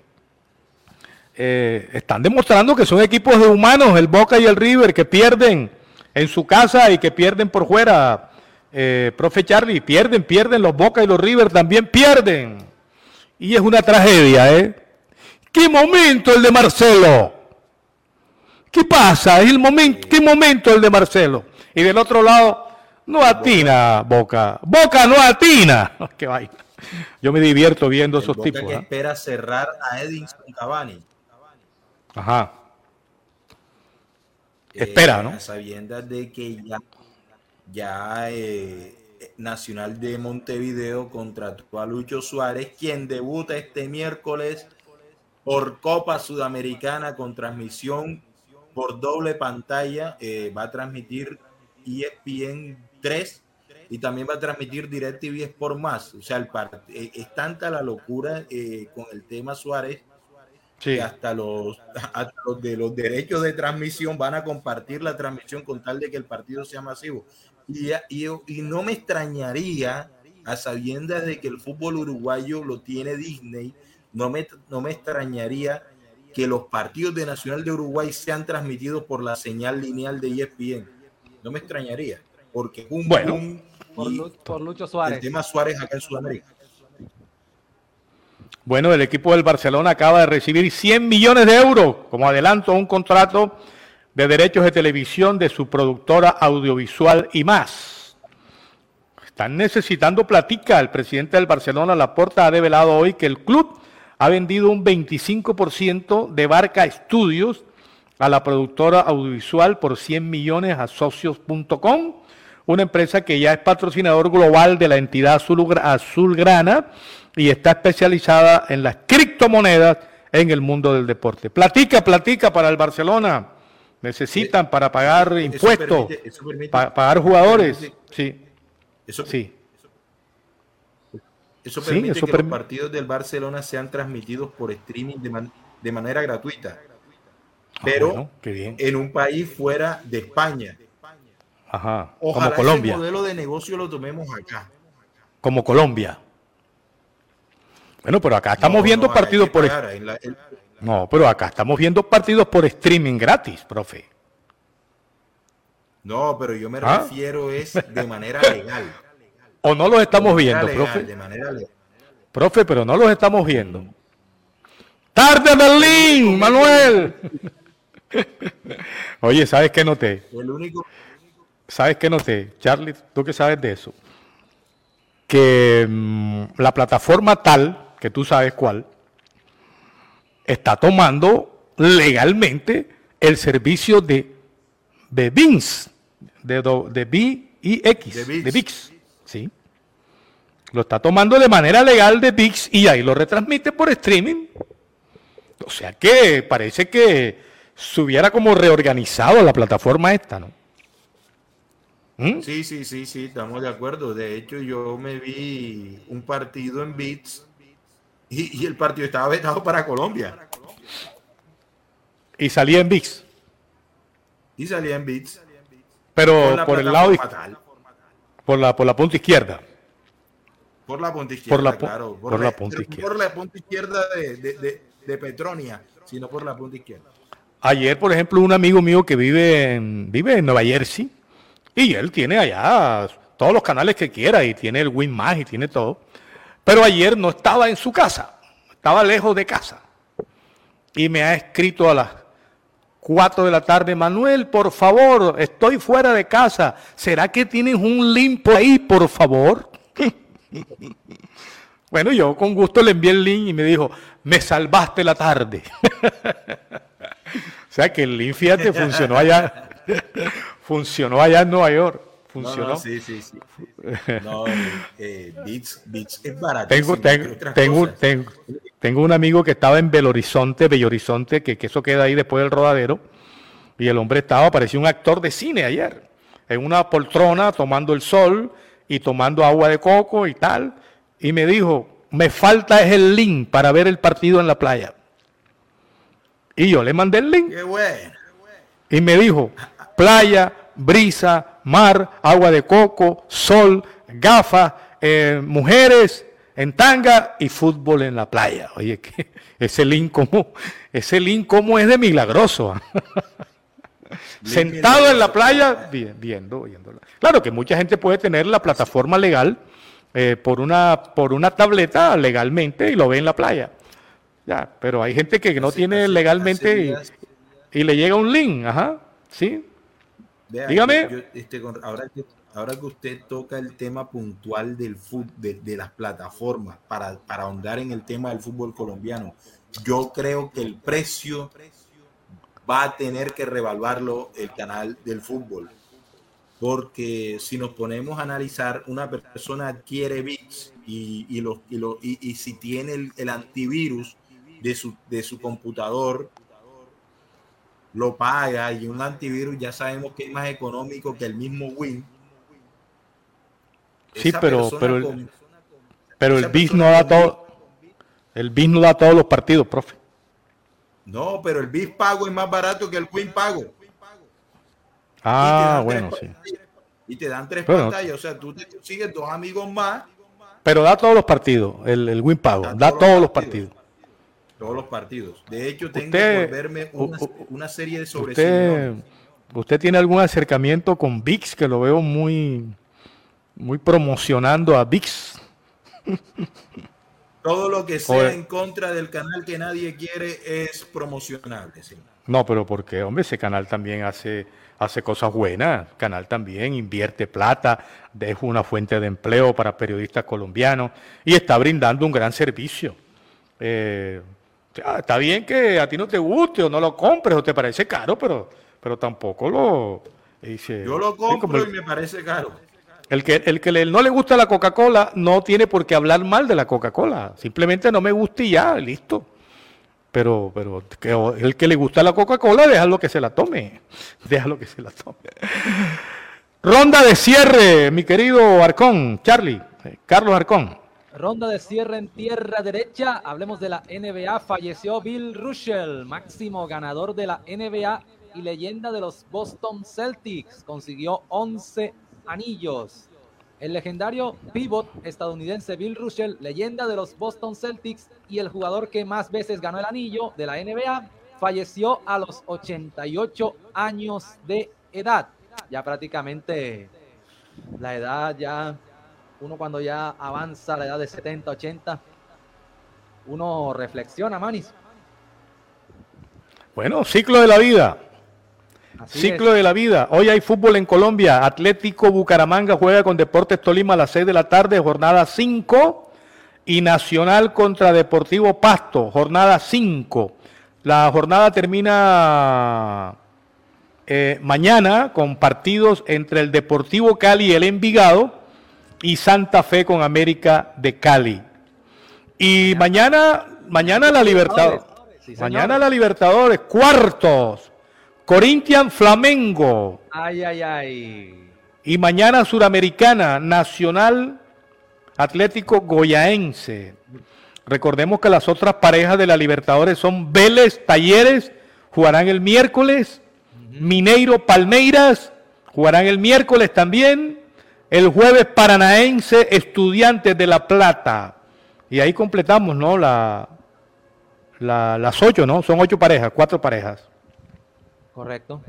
Eh, están demostrando que son equipos de humanos, el Boca y el River, que pierden en su casa y que pierden por fuera. Eh, profe Charlie, pierden, pierden, los Boca y los River también pierden. Y es una tragedia, ¿eh? ¿Qué momento el de Marcelo? ¿Qué pasa? el momento, ¿Qué momento el de Marcelo? Y del otro lado, no atina Boca. Boca no atina. [LAUGHS] Qué vaina. Yo me divierto viendo esos tipos. Que ¿ah? espera cerrar a Edinson Cavani. Ajá. Espera, ¿no? Eh, sabiendas de que ya, ya eh, Nacional de Montevideo contrató a Lucho Suárez, quien debuta este miércoles por Copa Sudamericana con transmisión por doble pantalla. Eh, va a transmitir ESPN 3 y también va a transmitir DirecTV Sport Más. O sea, el es tanta la locura con el tema Suárez [LAUGHS] hasta los, de los derechos de transmisión van a compartir la transmisión con tal de que el partido sea masivo. Y, y, no me extrañaría, a sabiendas de que el fútbol uruguayo lo tiene Disney, no me, no me extrañaría que los partidos de Nacional de Uruguay sean transmitidos por la señal lineal de ESPN. No me extrañaría, porque un bueno, por, Lucho Suárez. El tema Suárez acá en Sudamérica. Bueno, el equipo del Barcelona acaba de recibir 100 millones de euros como adelanto a un contrato de derechos de televisión de su productora audiovisual y más. Están necesitando platica. El presidente del Barcelona, Laporta, ha revelado hoy que el club ha vendido un 25% de Barca Estudios a la productora audiovisual por 100 millones a socios.com, una empresa que ya es patrocinador global de la entidad azulgrana y está especializada en las criptomonedas en el mundo del deporte. Platica, platica para el Barcelona. Necesitan para pagar impuestos, para pagar jugadores. sí. Eso, sí. Eso permite que los partidos del Barcelona sean transmitidos por streaming de, manera gratuita. Ah, pero en un país fuera de España. Ajá. Ojalá como Colombia. el modelo de negocio lo tomemos acá. Como Colombia. Bueno, pero acá estamos viendo partidos por... No, pero acá estamos viendo partidos por streaming gratis, profe. No, pero yo me ¿Ah? refiero es de manera [LAUGHS] legal. ¿O no los estamos viendo, profe? De manera legal. Profe, pero no los estamos viendo. ¡Tarde, Berlín, Manuel! [LAUGHS] Oye, ¿sabes qué noté? El único... ¿Sabes qué noté? Charlie, ¿tú qué sabes de eso? Que mm, la plataforma tal que tú sabes cuál, está tomando legalmente el servicio de, de de, de B y X, de VIX. Sí. Lo está tomando de manera legal de VIX y ahí lo retransmite por streaming. O sea que parece que se hubiera como reorganizado la plataforma esta, ¿no? ¿Mm? Sí, sí, sí, sí, estamos de acuerdo. De hecho, yo me vi un partido en Bits y, el partido estaba vetado para Colombia. Y salía en VIX. Y salía en Bits. Pero por, el lado por la por la punta izquierda. Por la punta izquierda, por la, claro. Por, la, punta izquierda. Por la punta izquierda de, de, de, Petronia, sino por la punta izquierda. Ayer, por ejemplo, un amigo mío que vive en, vive en Nueva Jersey y él tiene allá todos los canales que quiera y tiene el Win Más y tiene todo. Pero ayer no estaba en su casa, estaba lejos de casa. Y me ha escrito a las 4 de la tarde, Manuel, por favor, estoy fuera de casa. ¿Será que tienes un limpo ahí, por favor? [LAUGHS] bueno, yo con gusto le envié el link y me dijo, me salvaste la tarde. [LAUGHS] o sea que el link, fíjate, funcionó allá. [LAUGHS] funcionó allá en Nueva York. Funcionó. sí, sí, sí. No, eh, Beats, es barato. Tengo, tengo, tengo, tengo, un amigo que estaba en Belo Horizonte, Bello Horizonte, que, que, eso queda ahí después del rodadero. Y el hombre estaba, parecía un actor de cine ayer, en una poltrona tomando el sol y tomando agua de coco y tal. Y me dijo, me falta es el link para ver el partido en la playa. Y yo le mandé el link. Qué bueno. Y me dijo, playa, brisa, mar, agua de coco, sol, gafas, eh, mujeres en tanga y fútbol en la playa. Oye, que [LAUGHS] ese link como, ese link como es de milagroso. [LAUGHS] Sentado en la playa viendo, viendo. Claro que mucha gente puede tener la plataforma legal eh, por, una, por una tableta legalmente y lo ve en la playa. Ya, pero hay gente que no tiene legalmente y, y, le llega un link, ajá, ¿sí? Dígame. Este, ahora, que, ahora que usted toca el tema puntual del fútbol, de, las plataformas, para, para ahondar en el tema del fútbol colombiano, yo creo que el precio va a tener que revaluarlo el canal del fútbol. Porque si nos ponemos a analizar, una persona adquiere bits y, y, y, y, si tiene el, el antivirus de su, de su computador, lo paga y un antivirus ya sabemos que es más económico que el mismo Win. Sí, pero, pero, el, pero el BIS no da todo. El BIS no da todos los partidos, profe. No, pero el BIS pago es más barato que el Win pago. Ah, bueno, sí. Y te dan tres pantallas, o sea, tú te consigues dos amigos más. Pero da todos los partidos, el, el Win pago, da, todos, los partidos todos los partidos. De hecho, tengo que verme una, serie de sobre usted, tiene algún acercamiento con VIX que lo veo muy, muy promocionando a VIX? [LAUGHS] Todo lo que sea en contra del canal que nadie quiere es promocionable. No, pero porque, hombre, ese canal también hace, hace cosas buenas. El canal también invierte plata, deja una fuente de empleo para periodistas colombianos y está brindando un gran servicio. Eh, está bien que a ti no te guste o no lo compres o te parece caro, pero, pero tampoco lo... Dice, Yo lo compro y me parece caro. El que, el que no le gusta la Coca-Cola no tiene por qué hablar mal de la Coca-Cola. Simplemente no me gusta y ya, listo. Pero, pero el que le gusta la Coca-Cola, déjalo que se la tome. [LAUGHS] Déjalo que se la tome. Ronda de cierre, mi querido Arcón, Charlie, eh, Carlos Arcón. Ronda de cierre en tierra derecha. Hablemos de la NBA. Falleció Bill Russell, máximo ganador de la NBA y leyenda de los Boston Celtics. Consiguió 11 anillos. El legendario pivot estadounidense Bill Russell, leyenda de los Boston Celtics y el jugador que más veces ganó el anillo de la NBA, falleció a los 88 años de edad. Ya prácticamente la edad ya uno cuando ya avanza a la edad de 70, 80, uno reflexiona, Manis. Bueno, ciclo de la vida. ciclo de la vida. Hoy hay fútbol en Colombia. Atlético Bucaramanga juega con Deportes Tolima a las 6 de la tarde, jornada 5. Y Nacional contra Deportivo Pasto, jornada 5. La jornada termina eh, mañana con partidos entre el Deportivo Cali y el Envigado y Santa Fe con América de Cali. Y mañana, mañana la Libertadores. mañana la Libertadores, cuartos. Corinthians Flamengo. Ay, ay, ay. Y mañana Suramericana, Nacional Atlético Goyaense. Recordemos que las otras parejas de la Libertadores son Vélez, Talleres, jugarán el miércoles. Mineiro, Palmeiras, jugarán el miércoles también. El jueves Paranaense, Estudiantes de La Plata. Y ahí completamos, ¿no? La, las ocho, ¿no? Son ocho parejas, cuatro parejas. Correcto.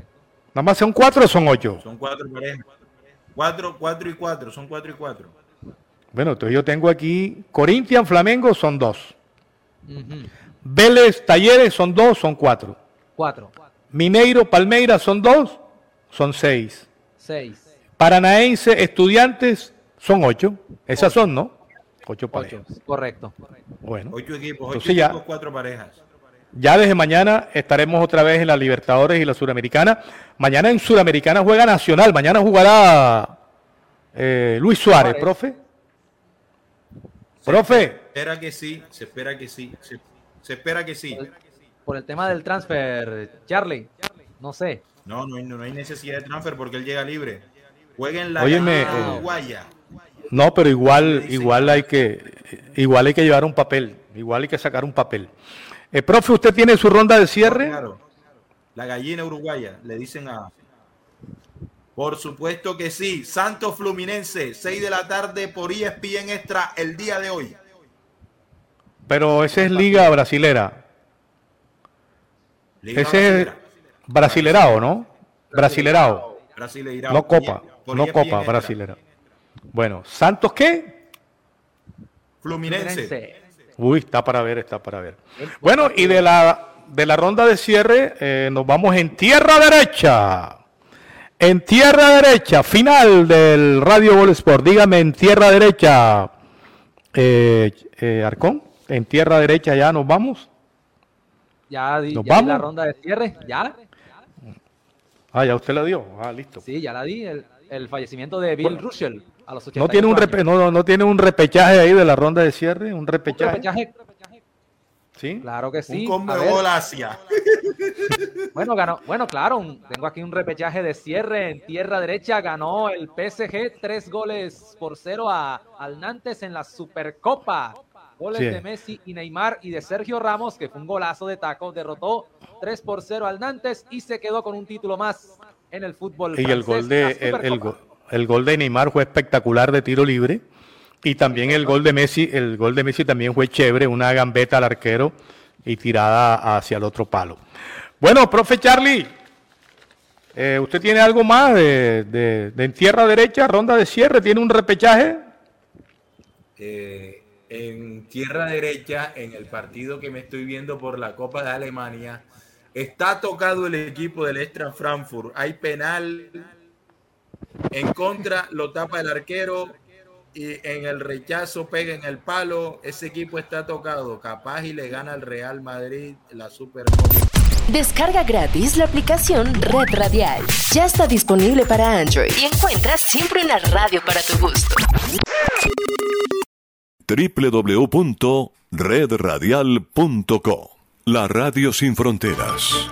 ¿Nada más son cuatro o son ocho? Son cuatro parejas. Cuatro, cuatro y cuatro, son cuatro y cuatro. Bueno, entonces yo tengo aquí Corinthians, Flamengo son dos. Vélez, Talleres son dos, son cuatro. Cuatro. Mineiro, Palmeiras son dos, son seis. Seis. Paranaense, Estudiantes son ocho. Esas son, ¿no? Ocho parejas. Correcto. Bueno. Ocho equipos, ocho equipos, cuatro parejas. Ya desde mañana estaremos otra vez en la Libertadores y la Suramericana. Mañana en Suramericana juega Nacional. Mañana jugará eh, Luis Suárez, profe. profe. Se espera que sí, se espera que sí, se, espera que sí. Por el tema del transfer, Charlie, no sé. No, no hay, no hay necesidad de transfer porque él llega libre. Juega en la Óyeme, eh, no, pero igual, igual hay que, igual hay que llevar un papel, igual hay que sacar un papel. Eh, profe, ¿usted tiene su ronda de cierre? claro. La gallina uruguaya, le dicen a. Por supuesto que sí. Santos Fluminense, 6 de la tarde por ESPN Extra el día de hoy. Pero ese es Liga Brasilera. ese es Brasilerao, ¿no? Brasilerao. No Copa, no Copa, Brasilera. Bueno, ¿Santos qué? Fluminense. Uy, está para ver, está para ver. Bueno, y de la, de la ronda de cierre eh, nos vamos en tierra derecha. En tierra derecha, final del Radio Gol Sport. Dígame en tierra derecha, eh, eh, Arcón. En tierra derecha ya nos vamos. Ya, di, ¿Nos vamos? la ronda de cierre, ya. Ah, ya usted la dio. Ah, listo. Sí, ya la di. El, fallecimiento de Bill Russell no tiene un no, no, tiene un repechaje ahí de la ronda de cierre, un repechaje. Sí. Claro que sí. Un Asia. [LAUGHS] Bueno, ganó, bueno, claro, tengo aquí un repechaje de cierre en tierra derecha, ganó el PSG tres goles por cero a, al Nantes en la Supercopa. Goles de Messi y Neymar y de Sergio Ramos, que fue un golazo de taco, derrotó 3 por 0 al Nantes y se quedó con un título más en el fútbol. Y el gol de el, el gol de Neymar fue espectacular de tiro libre. Y también el gol de Messi, el gol de Messi también fue chévere, una gambeta al arquero y tirada hacia el otro palo. Bueno, profe Charlie, eh, ¿usted tiene algo más de, de, en tierra derecha, ronda de cierre? ¿Tiene un repechaje? Eh, en tierra derecha, en el partido que me estoy viendo por la Copa de Alemania, está tocado el equipo del Extra Frankfurt. Hay penal en contra lo tapa el arquero y en el rechazo pega en el palo. Ese equipo está tocado, capaz y le gana al Real Madrid la Supercopa. Descarga gratis la aplicación Red Radial. Ya está disponible para Android y encuentras siempre una radio para tu gusto. www.redradial.co La radio sin fronteras.